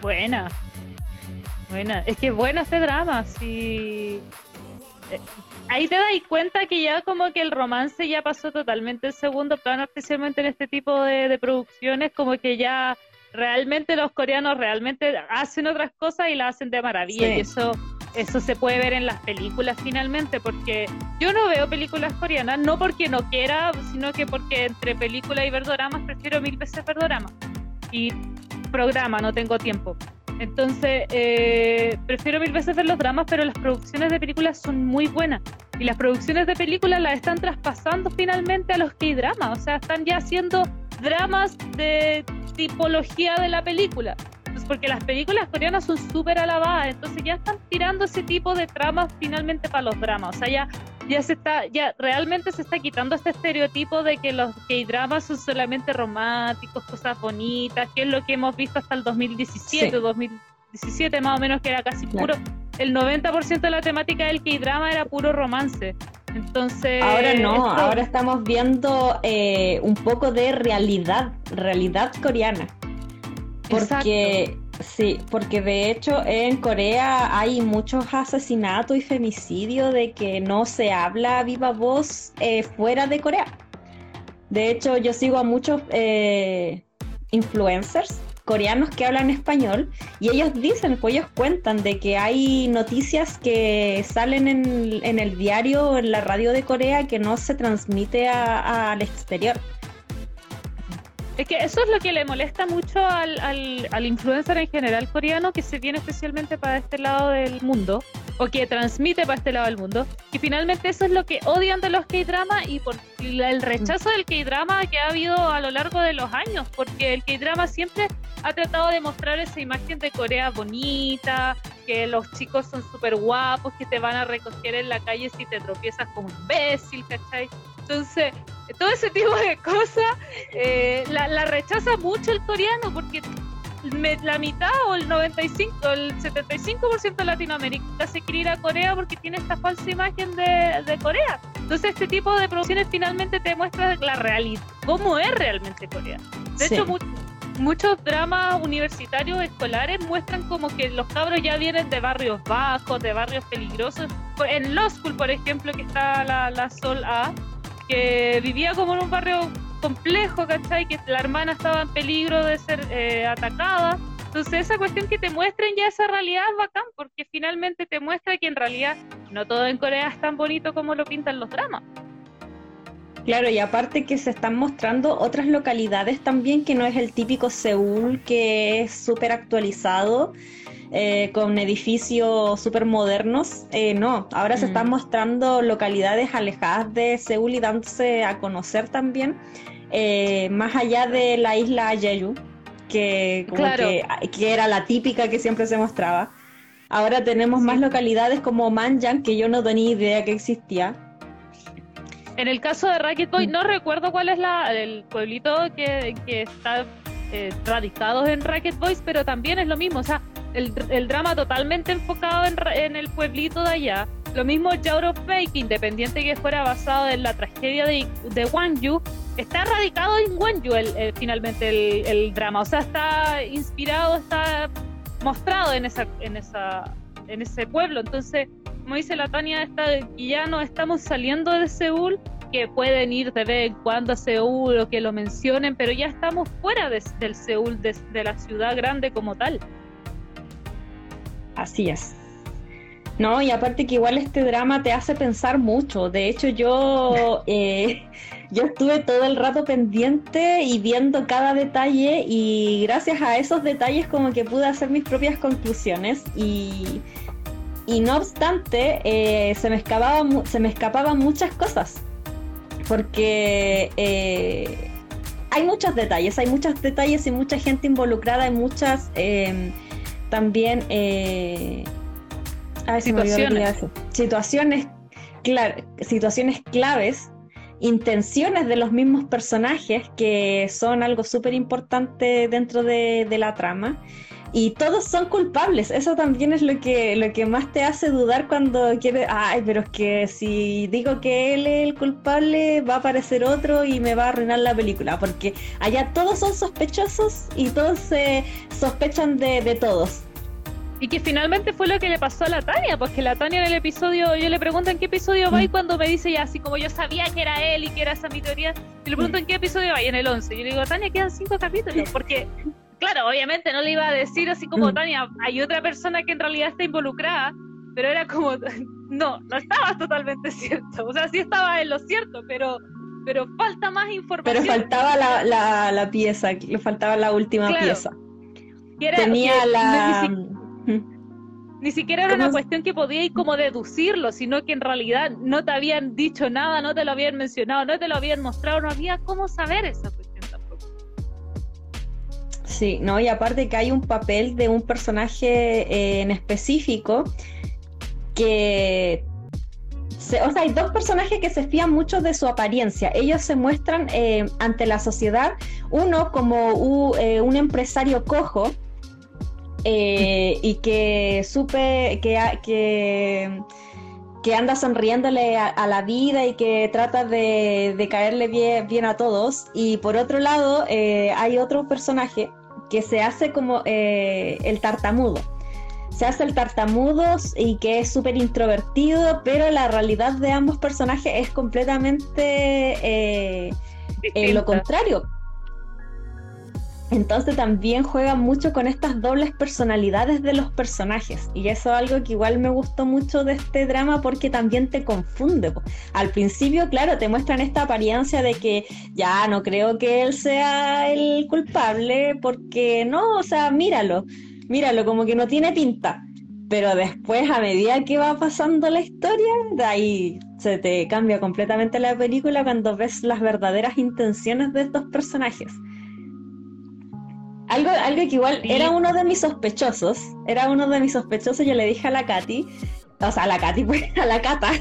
Buena, buena. Es que bueno este drama, sí. Eh, ahí te das cuenta que ya como que el romance ya pasó totalmente el segundo plano, especialmente en este tipo de, de producciones, como que ya realmente los coreanos realmente hacen otras cosas y la hacen de maravilla y eso eso se puede ver en las películas finalmente porque yo no veo películas coreanas no porque no quiera sino que porque entre película y verdoramas prefiero mil veces verdoramas y programa no tengo tiempo entonces eh, prefiero mil veces ver los dramas pero las producciones de películas son muy buenas y las producciones de películas las están traspasando finalmente a los que dramas o sea están ya haciendo dramas de tipología de la película. Pues porque las películas coreanas son súper alabadas, entonces ya están tirando ese tipo de tramas finalmente para los dramas. O sea, ya, ya se está, ya realmente se está quitando este estereotipo de que los K-dramas son solamente románticos, cosas bonitas, que es lo que hemos visto hasta el 2017, 2017 más o menos, que era casi puro. El 90% de la temática del K-drama era puro romance. Entonces. Ahora no, ahora estamos viendo eh, un poco de realidad, realidad coreana. Porque. Sí, porque de hecho en Corea hay muchos asesinatos y femicidios de que no se habla viva voz eh, fuera de Corea. De hecho, yo sigo a muchos eh, influencers coreanos que hablan español y ellos dicen, pues ellos cuentan de que hay noticias que salen en, el diario en la radio de Corea que no se transmite al exterior. Es que eso es lo que le molesta mucho al, al, influencer en general coreano que se viene especialmente para este lado del mundo o que transmite para este lado del mundo. Y finalmente eso es lo que odian de los K-drama y por el rechazo del K-drama que ha habido a lo largo de los años, porque el K-drama siempre ha tratado de mostrar esa imagen de Corea bonita, que los chicos son súper guapos, que te van a recoger en la calle si te tropiezas como un imbécil, ¿cachai? Entonces, todo ese tipo de cosas eh, la, rechaza mucho el coreano porque la mitad o el 95, el 75% de Latinoamérica se quiere ir a Corea porque tiene esta falsa imagen de, Corea. Entonces este tipo de producciones finalmente te muestra la realidad, cómo es realmente Corea. De hecho, muchos dramas universitarios escolares muestran como que los cabros ya vienen de barrios bajos, de barrios peligrosos. En Law School, por ejemplo, que está la, la Sol A, que vivía como en un barrio complejo, ¿cachai? Que la hermana estaba en peligro de ser eh, atacada. Entonces esa cuestión que te muestren ya esa realidad es bacán, porque finalmente te muestra que en realidad no todo en Corea es tan bonito como lo pintan los dramas. Claro, y aparte que se están mostrando otras localidades también, que no es el típico Seúl que es súper actualizado, eh, con edificios súper modernos. Eh, no, ahora se están mm. mostrando localidades alejadas de Seúl y dándose a conocer también, eh, más allá de la isla Jeju, que, que, era la típica que siempre se mostraba. Ahora tenemos más localidades como Manjang, que yo no tenía idea que existía. En el caso de Racket Boy, no recuerdo cuál es la, el pueblito que, que está eh, radicado en Racket Boys, pero también es lo mismo. O sea, el, drama totalmente enfocado en, en, el pueblito de allá. Lo mismo Jauro Fake, independiente que fuera basado en la tragedia de, de Wanju, está radicado en Wanju el, finalmente el, el, drama. O sea, está inspirado, está mostrado en esa, en esa, en ese pueblo. Entonces, como dice la Tania, está, ya no estamos saliendo de Seúl que pueden ir de vez en cuando a Seúl o que lo mencionen, pero ya estamos fuera del Seúl, de, de la ciudad grande como tal. Así es. No, y aparte que igual este drama te hace pensar mucho. De hecho, yo, eh, yo estuve todo el rato pendiente y viendo cada detalle y gracias a esos detalles como que pude hacer mis propias conclusiones y, y no obstante eh, se, me escapaba, se me escapaban muchas cosas porque eh, hay muchos detalles, hay muchos detalles y mucha gente involucrada, hay muchas em, también situaciones. situaciones, situaciones claves, intenciones de los mismos personajes que son algo súper importante dentro de, la trama. Y todos son culpables. Eso también es lo que, lo que más te hace dudar cuando quieres. Ay, pero es que si digo que él es el culpable, va a aparecer otro y me va a arruinar la película. Porque allá todos son sospechosos y todos se sospechan de, de todos. Y que finalmente fue lo que le pasó a la Tania, porque la Tania en el episodio, yo le pregunto en qué episodio va y mm. cuando me dice ya, así como yo sabía que era él y que era esa mi teoría, y le pregunto en qué episodio va y en el 11. Y yo le digo, Tania, quedan cinco capítulos, porque, claro, obviamente no le iba a decir así como, mm. Tania, hay otra persona que en realidad está involucrada, pero era como, no, no estaba totalmente cierto. O sea, sí estaba en lo cierto, pero pero falta más información. Pero faltaba la, la, pieza, le faltaba la última pieza. Tenía la... Ni siquiera era una cuestión que podíais como deducirlo, sino que en realidad no te habían dicho nada, no te lo habían mencionado, no te lo habían mostrado, no había cómo saber esa cuestión. Sí, no, y aparte que hay un papel de un personaje eh, en específico que o sea, hay dos personajes que se fían mucho de su apariencia. Ellos se muestran eh, ante la sociedad, uno como eh, un empresario cojo, y que supe que, que, que anda sonriéndole a, la vida y que trata de, caerle bien, a todos. Y por otro lado, eh, hay otro personaje que se hace como eh, el tartamudo. Se hace el tartamudo y que es súper introvertido, pero la realidad de ambos personajes es completamente lo contrario entonces también juega mucho con estas dobles personalidades de los personajes. Y eso es algo que igual me gustó mucho de este drama porque también te confunde. Al principio, claro, te muestran esta apariencia de que ya no creo que él sea el culpable porque no, o sea, míralo, míralo, como que no tiene pinta. Pero después, a medida que va pasando la historia, de ahí se te cambia completamente la película cuando ves las verdaderas intenciones de estos personajes. Algo, algo que igual era uno de mis sospechosos, era uno de mis sospechosos, yo le dije a la Katy, o sea, a la Katy, pues, a la Cata,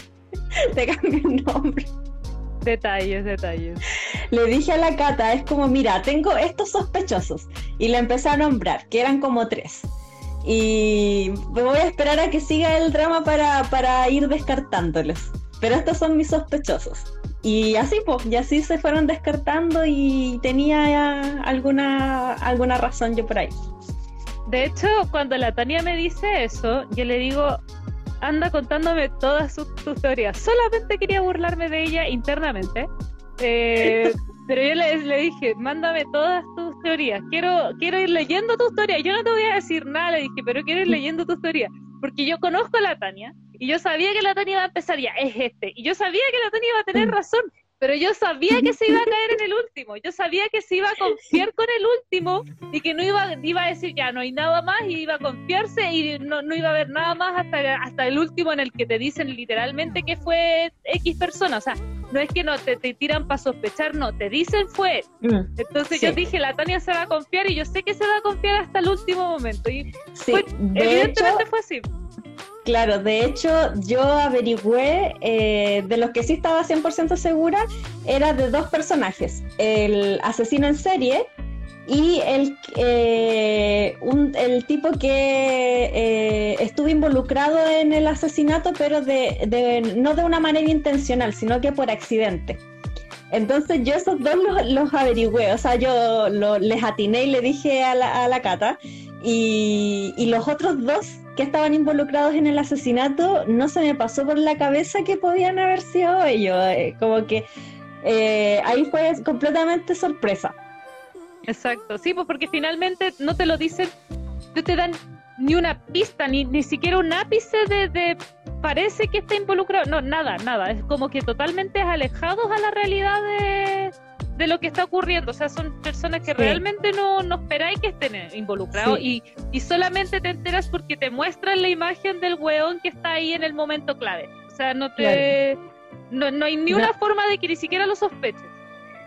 te cambié el nombre. Detalles, detalles. Le dije a la Cata, es como, mira, tengo estos sospechosos. Y le empecé a nombrar, que eran como tres. Y me voy a esperar a que siga el drama para, para ir descartándolos. Pero estos son mis sospechosos. Y así, pues, y así se fueron descartando y tenía alguna, alguna razón yo por ahí. De hecho, cuando la Tania me dice eso, yo le digo, anda contándome todas sus, tus teorías. Solamente quería burlarme de ella internamente. Eh, pero yo le, le, dije, mándame todas tus teorías. Quiero, quiero ir leyendo tus teorías. Yo no te voy a decir nada, le dije, pero quiero ir leyendo tus teorías. Porque yo conozco a la Tania y yo sabía que la Tania iba a empezar ya, es este. Y yo sabía que la Tania iba a tener mm. razón, pero yo sabía que se iba a caer en el último. Yo sabía que se iba a confiar con el último y que no iba, iba a decir ya no hay nada más y iba a confiarse y no, no iba a haber nada más hasta, hasta el último en el que te dicen literalmente que fue X persona. O sea, no es que no te, te tiran para sospechar, no, te dicen fue. Mm, Entonces yo dije, la Tania se va a confiar y yo sé que se va a confiar hasta el último momento. Y evidentemente fue así. Claro, de hecho yo averigüé, eh, de los que sí estaba 100% segura, era de dos personajes, el asesino en serie y el, eh, el tipo que eh, estuvo involucrado en el asesinato, pero de, no de una manera intencional, sino que por accidente. Entonces yo esos dos los, averigüé, o sea, yo les atiné y le dije a la, a la Cata, y, los otros dos que estaban involucrados en el asesinato, no se me pasó por la cabeza que podían haber sido ellos. Eh, como que eh, ahí fue completamente sorpresa. Exacto, sí, pues porque finalmente no te lo dicen, no te dan ni una pista, ni, ni siquiera un ápice de, parece que está involucrado, no, nada, nada, es como que totalmente alejados a la realidad de, de lo que está ocurriendo, o sea, son personas que realmente no, no esperáis que estén involucrados y, y, solamente te enteras porque te muestran la imagen del weón que está ahí en el momento clave, o sea, no te... No, no hay ni una forma de que ni siquiera lo sospeches.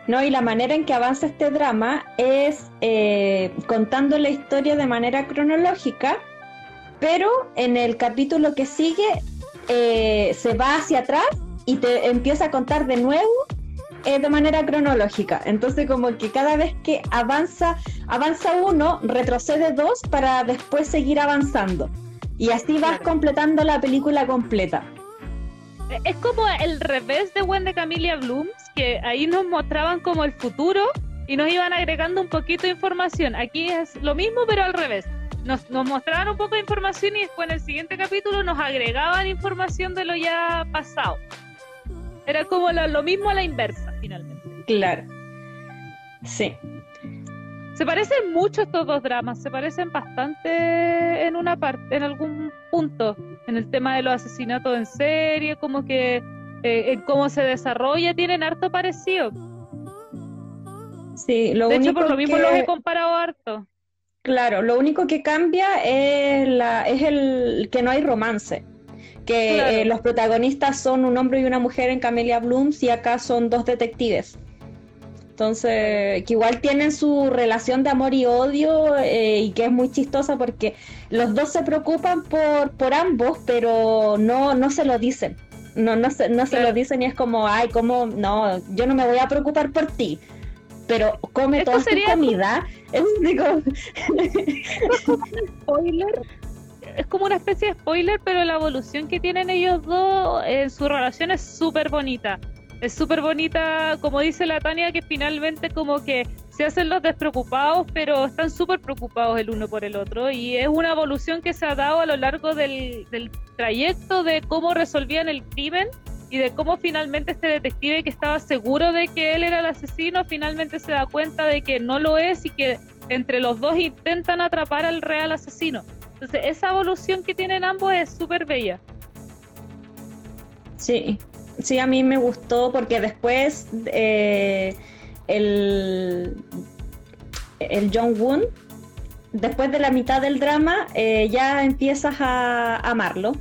No, y la manera en que avanza este drama es eh, contando la historia de manera cronológica, pero en el capítulo que sigue eh, se va hacia atrás y te empieza a contar de nuevo eh, de manera cronológica. Entonces como que cada vez que avanza, avanza uno, retrocede dos para después seguir avanzando. Y así vas completando la película completa. Es como el revés de Wendy Camilla Blooms, que ahí nos mostraban como el futuro y nos iban agregando un poquito de información. Aquí es lo mismo, pero al revés. Nos, nos mostraban un poco de información y después en el siguiente capítulo nos agregaban información de lo ya pasado. Era como lo mismo a la inversa, finalmente. Claro. Sí. Se parecen mucho estos dos dramas, se parecen bastante en una parte, en algún punto, en el tema de los asesinatos en serie, como que eh, en cómo se desarrolla, tienen harto parecido. Sí, lo de único hecho, por lo mismo los he comparado harto. Claro, lo único que cambia es, la, es el que no hay romance. Que eh, los protagonistas son un hombre y una mujer en Camelia Blooms y acá son dos detectives. Entonces, que igual tienen su relación de amor y odio eh, y que es muy chistosa porque los dos se preocupan por, por ambos, pero no, no se lo dicen. No, no se, no se lo dicen y es como, ay, como, no, yo no me voy a preocupar por ti. Pero come toda tu comida. Es, un spoiler. Es como una especie de spoiler, pero la evolución que tienen ellos dos en su relación es súper bonita es súper bonita, como dice la Tania, que finalmente como que se hacen los despreocupados, pero están súper preocupados el uno por el otro. Y es una evolución que se ha dado a lo largo del, trayecto de cómo resolvían el crimen y de cómo finalmente este detective que estaba seguro de que él era el asesino, finalmente se da cuenta de que no lo es y que entre los dos intentan atrapar al real asesino. Entonces esa evolución que tienen ambos es súper bella. Sí, sí, a mí me gustó porque después eh, el, el John Woon, después de la mitad del drama, eh, ya empiezas a amarlo.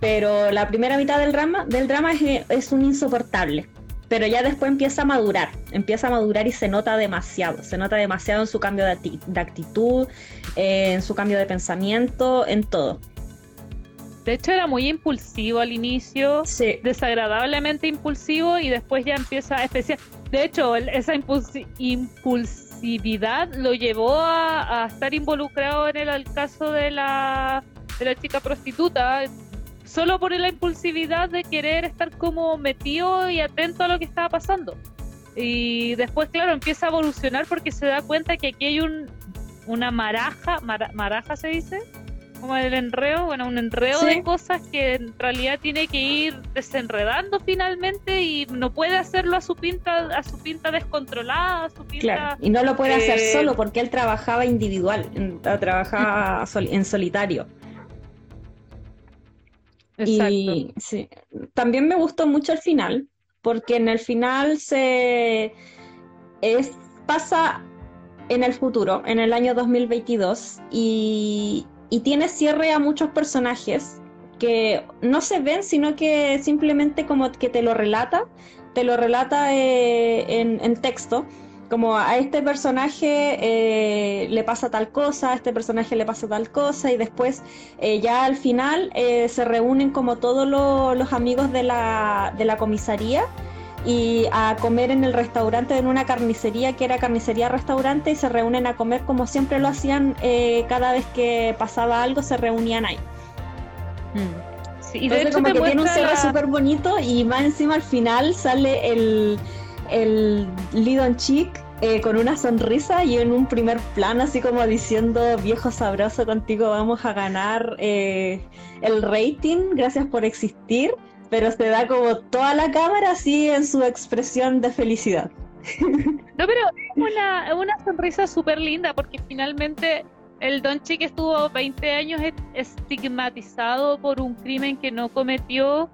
Pero la primera mitad del drama, del drama es, un insoportable. Pero ya después empieza a madurar, empieza a madurar y se nota demasiado, se nota demasiado en su cambio de, actitud, eh, en su cambio de pensamiento, en todo. De hecho, era muy impulsivo al inicio, desagradablemente impulsivo y después ya empieza a especial. De hecho, esa impulsividad lo llevó a, estar involucrado en el, caso de la, de la chica prostituta, solo por la impulsividad de querer estar como metido y atento a lo que estaba pasando. Y después, claro, empieza a evolucionar porque se da cuenta que aquí hay un, una maraja, maraja se dice, como el enreo, bueno, un enredo de cosas que en realidad tiene que ir desenredando finalmente y no puede hacerlo a su pinta, a su pinta descontrolada, a su pinta. Claro. Y no lo puede hacer eh, solo porque él trabajaba individual, trabajaba en solitario. Y también me gustó mucho el final, porque en el final se pasa en el futuro, en el año 2022, y, y tiene cierre a muchos personajes que no se ven, sino que simplemente como que te lo relata, te lo relata eh, en, texto, como a este personaje eh, le pasa tal cosa, a este personaje le pasa tal cosa, y después eh, ya al final se reúnen como todos los amigos de la, de la comisaría y a comer en el restaurante, en una carnicería que era carnicería restaurante y se reúnen a comer como siempre lo hacían eh, cada vez que pasaba algo, se reunían ahí. Mm. y de hecho como que tiene un cierre súper bonito y más encima al final sale el, el Lidon Chick eh, con una sonrisa y en un primer plano, así como diciendo, viejo sabroso, contigo vamos a ganar eh, el rating, gracias por existir, pero se da como toda la cámara así en su expresión de felicidad. No, pero es una, una sonrisa súper linda porque finalmente el Don Chick estuvo 20 años estigmatizado por un crimen que no cometió,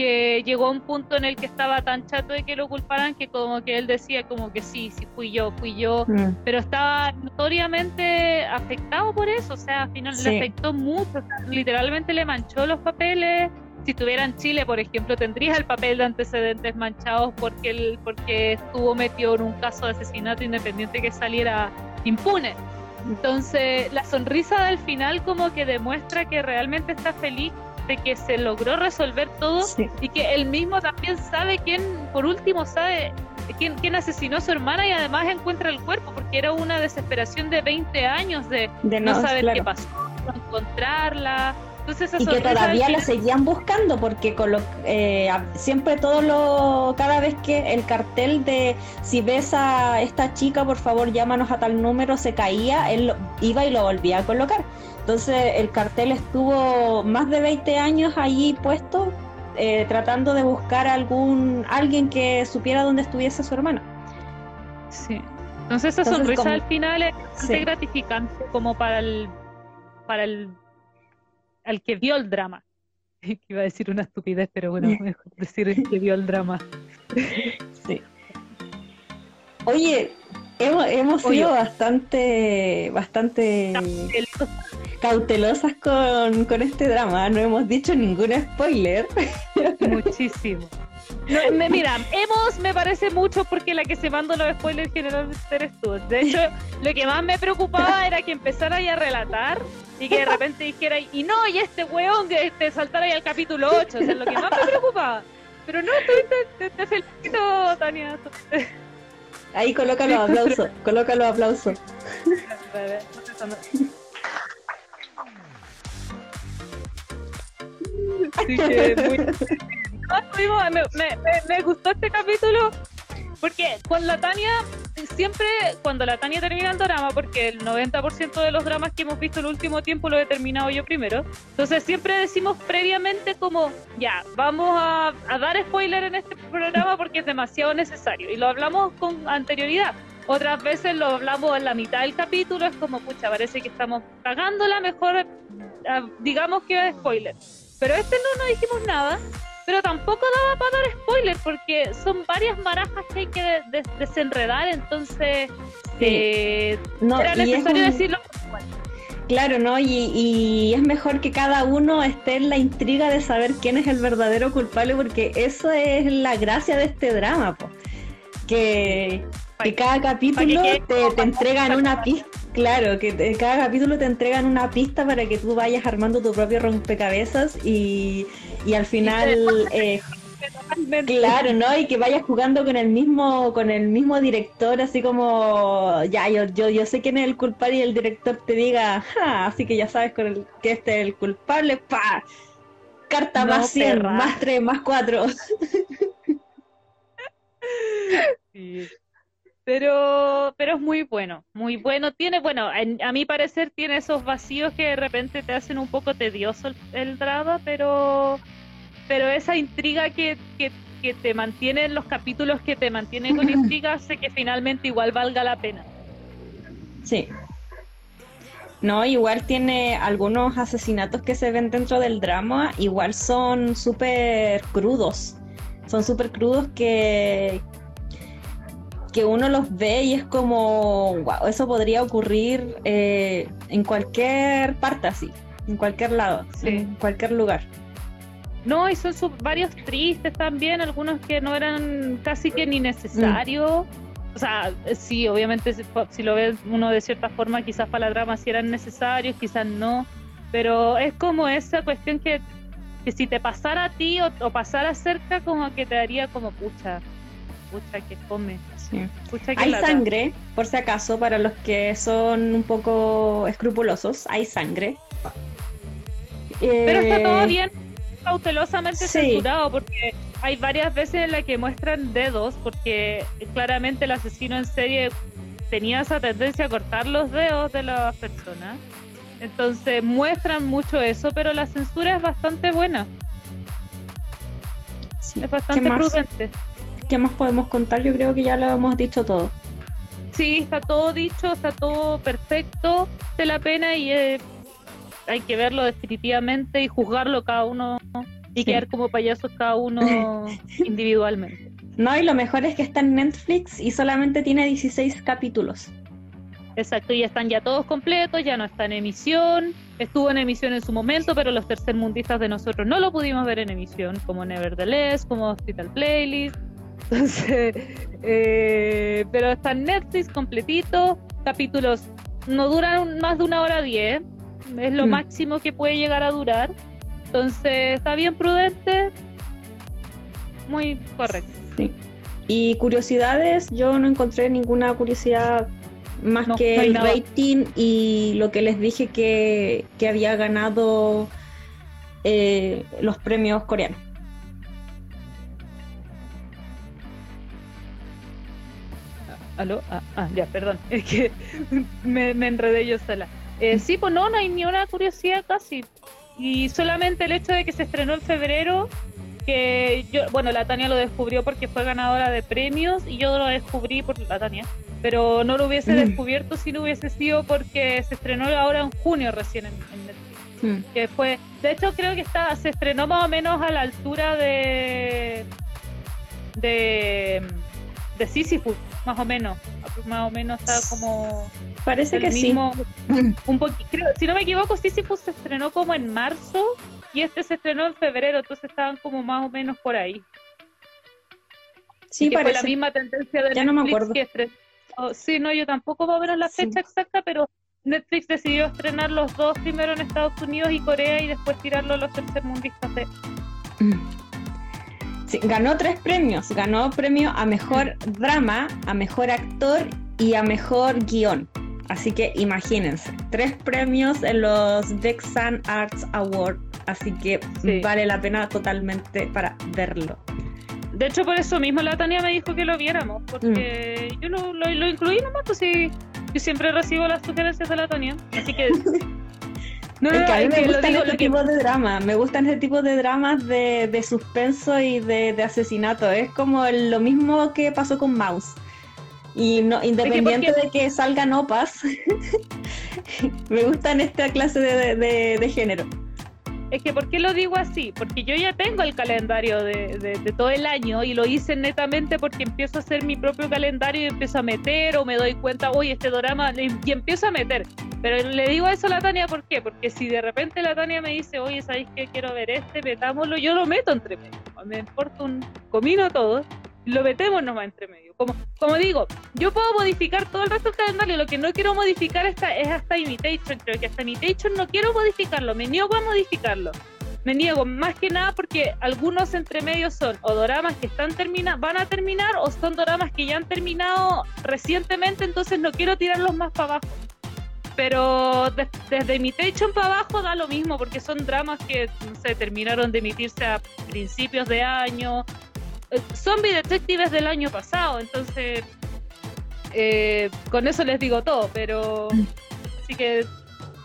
que llegó a un punto en el que estaba tan chato de que lo culparan que como que él decía como que sí, sí fui yo, fui yo, mm. pero estaba notoriamente afectado por eso, o sea, al final le afectó mucho, literalmente le manchó los papeles. Si estuviera en Chile, por ejemplo, tendría el papel de antecedentes manchados porque, él, porque estuvo metido en un caso de asesinato independiente que saliera impune. Entonces, la sonrisa del final como que demuestra que realmente está feliz de que se logró resolver todo y que él mismo también sabe quién, por último, sabe quién, quién asesinó a su hermana y además encuentra el cuerpo, porque era una desesperación de 20 años de, no, saber qué pasó, no encontrarla y que todavía la seguían buscando porque eh, siempre todo lo cada vez que el cartel de si ves a esta chica por favor llámanos a tal número se caía él iba y lo volvía a colocar. Entonces el cartel estuvo más de 20 años allí puesto eh, tratando de buscar algún alguien que supiera dónde estuviese su hermana sí. Entonces esa sonrisa al final es gratificante como para el para el al que vio el drama. Iba a decir una estupidez, pero bueno, mejor decir el que vio el drama. Sí. Oye, hemos, sido bastante, bastante cautelosas con, con este drama. No hemos dicho ningún spoiler. Muchísimo. No, mira, hemos me parece mucho porque la que se mandó los spoilers generalmente eres tú. De hecho, lo que más me preocupaba era que empezara a relatar y que de repente dijera, y no, y este weón que te saltara ahí al capítulo 8, o sea, lo que más me preocupaba. Pero no, te, te, felicito, Tania. Ahí coloca los aplausos, coloca los aplausos. Así que muy... me, me, me, gustó este capítulo porque con la Tania, siempre cuando la Tania termina el drama, porque el 90% de los dramas que hemos visto el último tiempo lo he terminado yo primero, entonces siempre decimos previamente como, ya, vamos a, dar spoiler en este programa porque es demasiado necesario. Y lo hablamos con anterioridad. Otras veces lo hablamos en la mitad del capítulo, es como, pucha, parece que estamos cagándola, mejor ah, digamos que es spoiler. Pero este no, no dijimos nada pero tampoco daba para dar spoiler porque son varias marajas que hay que desenredar, entonces eh, no, era necesario decirlo. Claro, ¿no? Y, es mejor que cada uno esté en la intriga de saber quién es el verdadero culpable, porque eso es la gracia de este drama, po. Que, que cada capítulo te, te entregan una pista Claro, que cada capítulo te entregan una pista para que tú vayas armando tu propio rompecabezas y, y al final, eh, claro, ¿no? Y que vayas jugando con el mismo, con el mismo director, así como, ya, yo, yo, yo sé quién es el culpable y el director te diga, así que ya sabes con el, que este es el culpable, pa, carta más 100, más 3, más 4. Sí. Pero, pero es muy bueno, muy bueno. Tiene, bueno, a mi parecer tiene esos vacíos que de repente te hacen un poco tedioso el, drama, pero, pero esa intriga que, que, que te mantiene en los capítulos, que te mantiene con intriga, hace que finalmente igual valga la pena. Sí. No, igual tiene algunos asesinatos que se ven dentro del drama, igual son súper crudos. Son súper crudos que, que uno los ve y es como, wow, eso podría ocurrir eh, en cualquier parte así, en cualquier lado, en cualquier lugar. No, y son varios tristes también, algunos que no eran casi que ni necesarios. O sea, sí, obviamente si, lo ve uno de cierta forma, quizás para la drama sí eran necesarios, quizás no. Pero es como esa cuestión que, que si te pasara a ti o, o pasara cerca, como que te daría como pucha, pucha que come. Hay sangre, por si acaso, para los que son un poco escrupulosos, hay sangre. Pero está todo eh, bien cautelosamente censurado porque hay varias veces en las que muestran dedos porque claramente el asesino en serie tenía esa tendencia a cortar los dedos de las personas. Entonces muestran mucho eso, pero la censura es bastante buena. es bastante ¿Qué prudente. ¿Qué más podemos contar? Yo creo que ya lo hemos dicho todo. Sí, está todo dicho, está todo perfecto de la pena y eh, hay que verlo definitivamente y juzgarlo cada uno y quedar como payasos cada uno individualmente. No, y lo mejor es que está en Netflix y solamente tiene 16 capítulos. Exacto, y están ya todos completos, ya no está en emisión. Estuvo en emisión en su momento, pero los tercermundistas de nosotros no lo pudimos ver en emisión, como Nevertheless, como Hospital Playlist. Entonces, eh, pero está en Netflix completito. Capítulos no duran más de una hora diez, es lo mm. máximo que puede llegar a durar. Entonces, está bien prudente, muy correcto. Sí. Y curiosidades, yo no encontré ninguna curiosidad más que el rating y lo que les dije que, había ganado eh, los premios coreanos. ¿Aló? Ah, ah, ya, perdón, es que me, enredé yo sola. Eh, sí, pues no, no hay ni una curiosidad casi. Y solamente el hecho de que se estrenó en febrero, que yo, bueno, la Tania lo descubrió porque fue ganadora de premios y yo lo descubrí por la Tania pero no lo hubiese mm. descubierto si no hubiese sido porque se estrenó ahora en junio recién en, Netflix. Mm. Que fue, de hecho creo que está, se estrenó más o menos a la altura de de, de Sisyphus, más o menos. Más o menos está como parece que mismo, sí. Un poquito, si no me equivoco, Sisyphus se estrenó como en marzo y este se estrenó en febrero, entonces estaban como más o menos por ahí. Sí, parece. la misma tendencia de ya no me acuerdo. que sí, no, yo tampoco voy a ver la fecha exacta, pero Netflix decidió estrenar los dos primero en Estados Unidos y Corea y después tirarlo a los tercermundistas de... Sí, ganó tres premios. Ganó premio a mejor drama, a mejor actor y a mejor guion. Así que imagínense, tres premios en los Vexan Arts Awards. Así que vale la pena totalmente para verlo. De hecho, por eso mismo la Tania me dijo que lo viéramos, porque mm. yo lo, lo, incluí nomás, pues sí, yo siempre recibo las sugerencias de la Tania, así que... No, a mí me gustan este tipo de drama, me gustan este tipo de dramas de, de suspenso y de, de, asesinato, es como lo mismo que pasó con Mouse. Y no, independiente de que salgan opas, me gustan esta clase de, de género. Es que, ¿por qué lo digo así? Porque yo ya tengo el calendario de, de, todo el año y lo hice netamente porque empiezo a hacer mi propio calendario y empiezo a meter o me doy cuenta, oye, este drama, y empiezo a meter. Pero le digo eso a la Tania, ¿por qué? Porque si de repente la Tania me dice, oye, ¿sabéis qué? Quiero ver este, metámoslo, yo lo meto entre medio. Me importa un comino todo, lo metemos nomás entre medio. Como, como digo, yo puedo modificar todo el resto del calendario, lo que no quiero modificar esta, es hasta Imitation, creo que hasta Imitation no quiero modificarlo, me niego a modificarlo. Me niego más que nada porque algunos entremedios son o doramas que están termina van a terminar o son doramas que ya han terminado recientemente, entonces no quiero tirarlos más para abajo. Pero desde Imitation para abajo da lo mismo porque son dramas que se terminaron de emitirse a principios de año Zombie Detectives del año pasado, entonces eh, con eso les digo todo, pero así que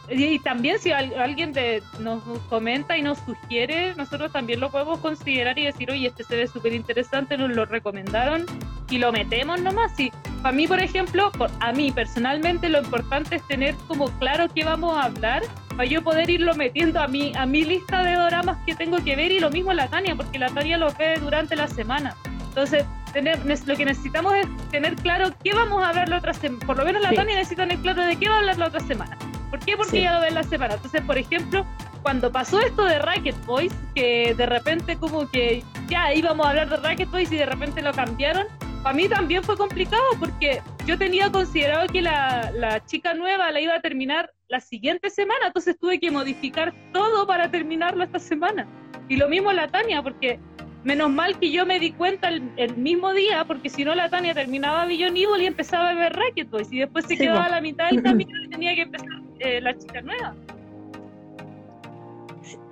y, también si alguien de, nos comenta y nos sugiere, nosotros también lo podemos considerar y decir, oye, este se ve súper interesante, nos lo recomendaron y lo metemos nomás. Y para mí, por ejemplo, a mí personalmente lo importante es tener como claro qué vamos a hablar para yo poder irlo metiendo a mi, a mi lista de doramas que tengo que ver y lo mismo la Tania, porque la Tania lo ve durante la semana. Entonces, tener, lo que necesitamos es tener claro qué vamos a hablar la otra semana. Por lo menos la Tania necesita tener claro de qué va a hablar la otra semana. ¿Por qué? Porque ya lo ve la semana. Entonces, por ejemplo, cuando pasó esto de Racket Boys, que de repente como que ya íbamos a hablar de Racket Boys y de repente lo cambiaron, para mí también fue complicado porque yo tenía considerado que la, la, chica nueva la iba a terminar la siguiente semana, entonces tuve que modificar todo para terminarlo esta semana. Y lo mismo la Tania, porque menos mal que yo me di cuenta el, mismo día, porque si no la Tania terminaba Billion Evil y empezaba a ver Racket Boys, y después se quedaba a la mitad del camino y tenía que empezar eh, la chica nueva.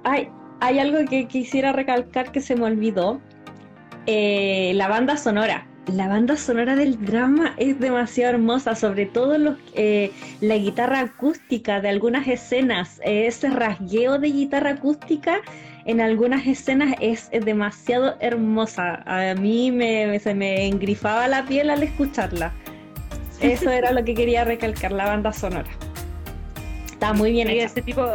Hay, hay algo que quisiera recalcar que se me olvidó, eh, la banda sonora la banda sonora del drama es demasiado hermosa, sobre todo los, eh, la guitarra acústica de algunas escenas, ese rasgueo de guitarra acústica en algunas escenas es, demasiado hermosa. A mí me, se me engrifaba la piel al escucharla. Eso era lo que quería recalcar, la banda sonora. Está muy bien hecha. Ese tipo,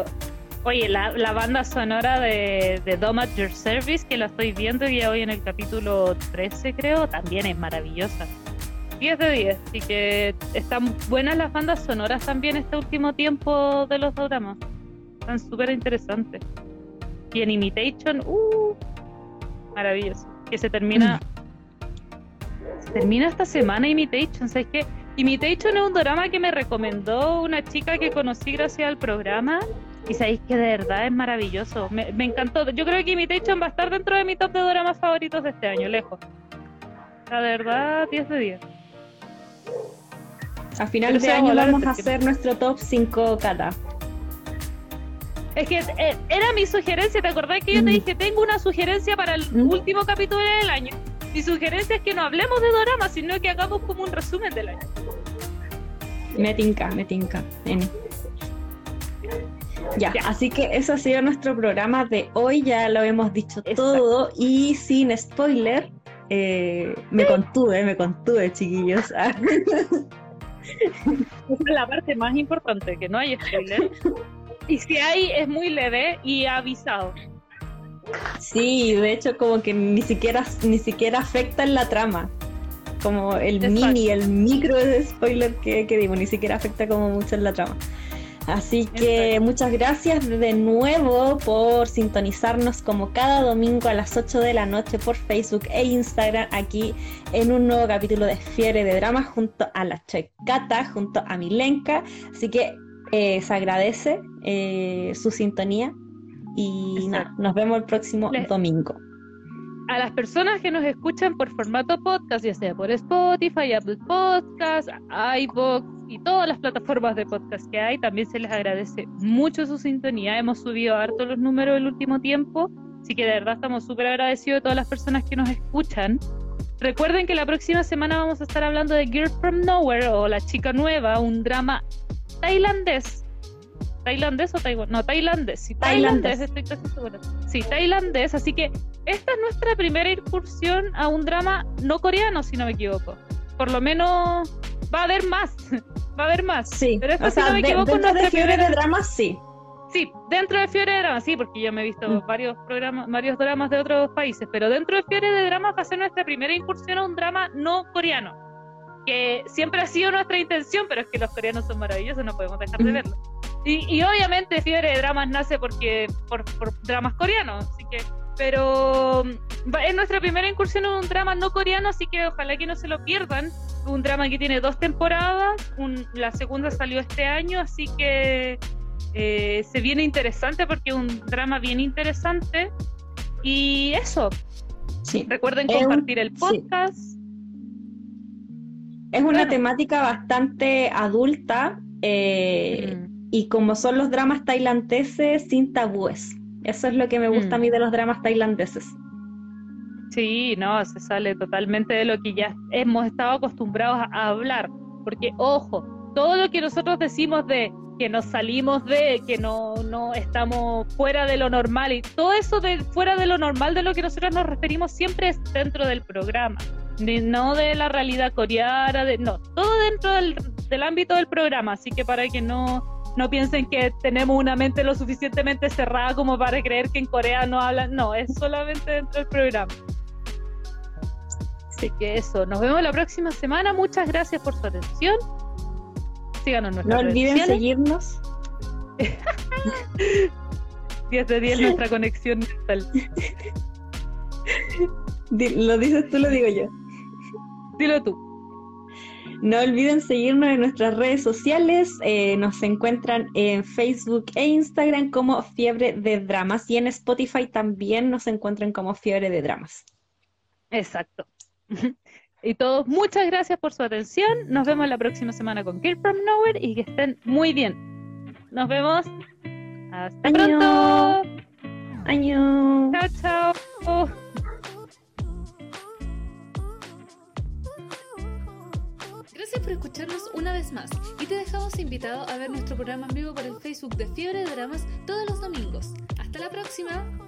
Oye, la, banda sonora de, de Dom at Your Service, que la estoy viendo ya hoy en el capítulo 13, creo, también es maravillosa. 10 de 10, así que están buenas las bandas sonoras también este último tiempo de los dramas. Están súper interesantes. Y en Imitation, uh, maravilloso. Que se termina. Se termina esta semana Imitation. ¿Sabes qué? Imitation es un drama que me recomendó una chica que conocí gracias al programa y sabéis que de verdad es maravilloso. Me, encantó. Yo creo que Imitation va a estar dentro de mi top de dramas favoritos de este año, lejos. La verdad, 10 de 10. A final de año vamos a hacer nuestro top 5 kata. Es que eh, era mi sugerencia, ¿te acordás que yo te dije, tengo una sugerencia para el último capítulo del año? Mi sugerencia es que no hablemos de dramas, sino que hagamos como un resumen del año. Me tinca, me tinca. Ya, así que eso ha sido nuestro programa de hoy, ya lo hemos dicho todo y sin spoiler, eh, me contuve, me contuve, chiquillos. Esa es la parte más importante, que no hay spoiler. Y si hay, es muy leve y avisado. Sí, de hecho como que ni siquiera, ni siquiera afecta en la trama. Como el mini, el micro de spoiler que, que dimos, ni siquiera afecta como mucho en la trama. Así que muchas gracias de nuevo por sintonizarnos como cada domingo a las 8 de la noche por Facebook e Instagram aquí en un nuevo capítulo de Fiebre de Drama junto a la Checata, junto a Milenka. Así que eh, se agradece eh, su sintonía y nada, nos vemos el próximo domingo. A las personas que nos escuchan por formato podcast, ya sea por Spotify, Apple Podcasts, iVoox y todas las plataformas de podcast que hay, también se les agradece mucho su sintonía. Hemos subido harto los números el último tiempo, así que de verdad estamos súper agradecidos de todas las personas que nos escuchan. Recuerden que la próxima semana vamos a estar hablando de Girl from Nowhere o La Chica Nueva, un drama tailandés tailandés o taiwán, no, tailandés, sí, tailandés, estoy casi segura. Sí, tailandés, así que esta es nuestra primera incursión a un drama no coreano, si no me equivoco. Por lo menos va a haber más, va a haber más. Sí, pero esta, si no me equivoco, dentro de Fiebre de Dramas, sí. Sí, dentro de Fiebre de Dramas, sí, porque yo me he visto mm. varios programas, varios dramas de otros países, pero dentro de Fiebre de Dramas va a ser nuestra primera incursión a un drama no coreano, que siempre ha sido nuestra intención, pero es que los coreanos son maravillosos, no podemos dejar de verlo. Y, obviamente Fiebre de Dramas nace porque por, dramas coreanos, así que pero es nuestra primera incursión en un drama no coreano, así que ojalá que no se lo pierdan. Un drama que tiene dos temporadas, la segunda salió este año, así que eh, se viene interesante porque es un drama bien interesante. Y eso, sí. recuerden compartir el podcast. Es una temática bastante adulta. Eh, mm y como son los dramas tailandeses sin tabúes. Eso es lo que me gusta a mí mm. de los dramas tailandeses. Sí, no, se sale totalmente de lo que ya hemos estado acostumbrados a hablar, porque ojo, todo lo que nosotros decimos de que nos salimos de, que no, no estamos fuera de lo normal y todo eso de fuera de lo normal de lo que nosotros nos referimos siempre es dentro del programa, no de la realidad coreana, de, no, todo dentro del, del ámbito del programa, así que para que no no piensen que tenemos una mente lo suficientemente cerrada como para creer que en Corea no hablan, no, es solamente dentro del programa. Así que eso, nos vemos la próxima semana, muchas gracias por su atención. Síganos en No olviden seguirnos. 10 de 10 nuestra conexión mental. Lo dices tú, lo digo yo. Dilo tú. No olviden seguirnos en nuestras redes sociales. Eh, nos encuentran en Facebook e Instagram como Fiebre de Dramas y en Spotify también nos encuentran como Fiebre de Dramas. Exacto. Y todos, muchas gracias por su atención. Nos vemos la próxima semana con Kill from Nowhere y que estén muy bien. Nos vemos. Hasta pronto. Año. Chao, chao. Por escucharnos una vez más y te dejamos invitado a ver nuestro programa en vivo por el Facebook de Fiebre de Dramas todos los domingos. ¡Hasta la próxima!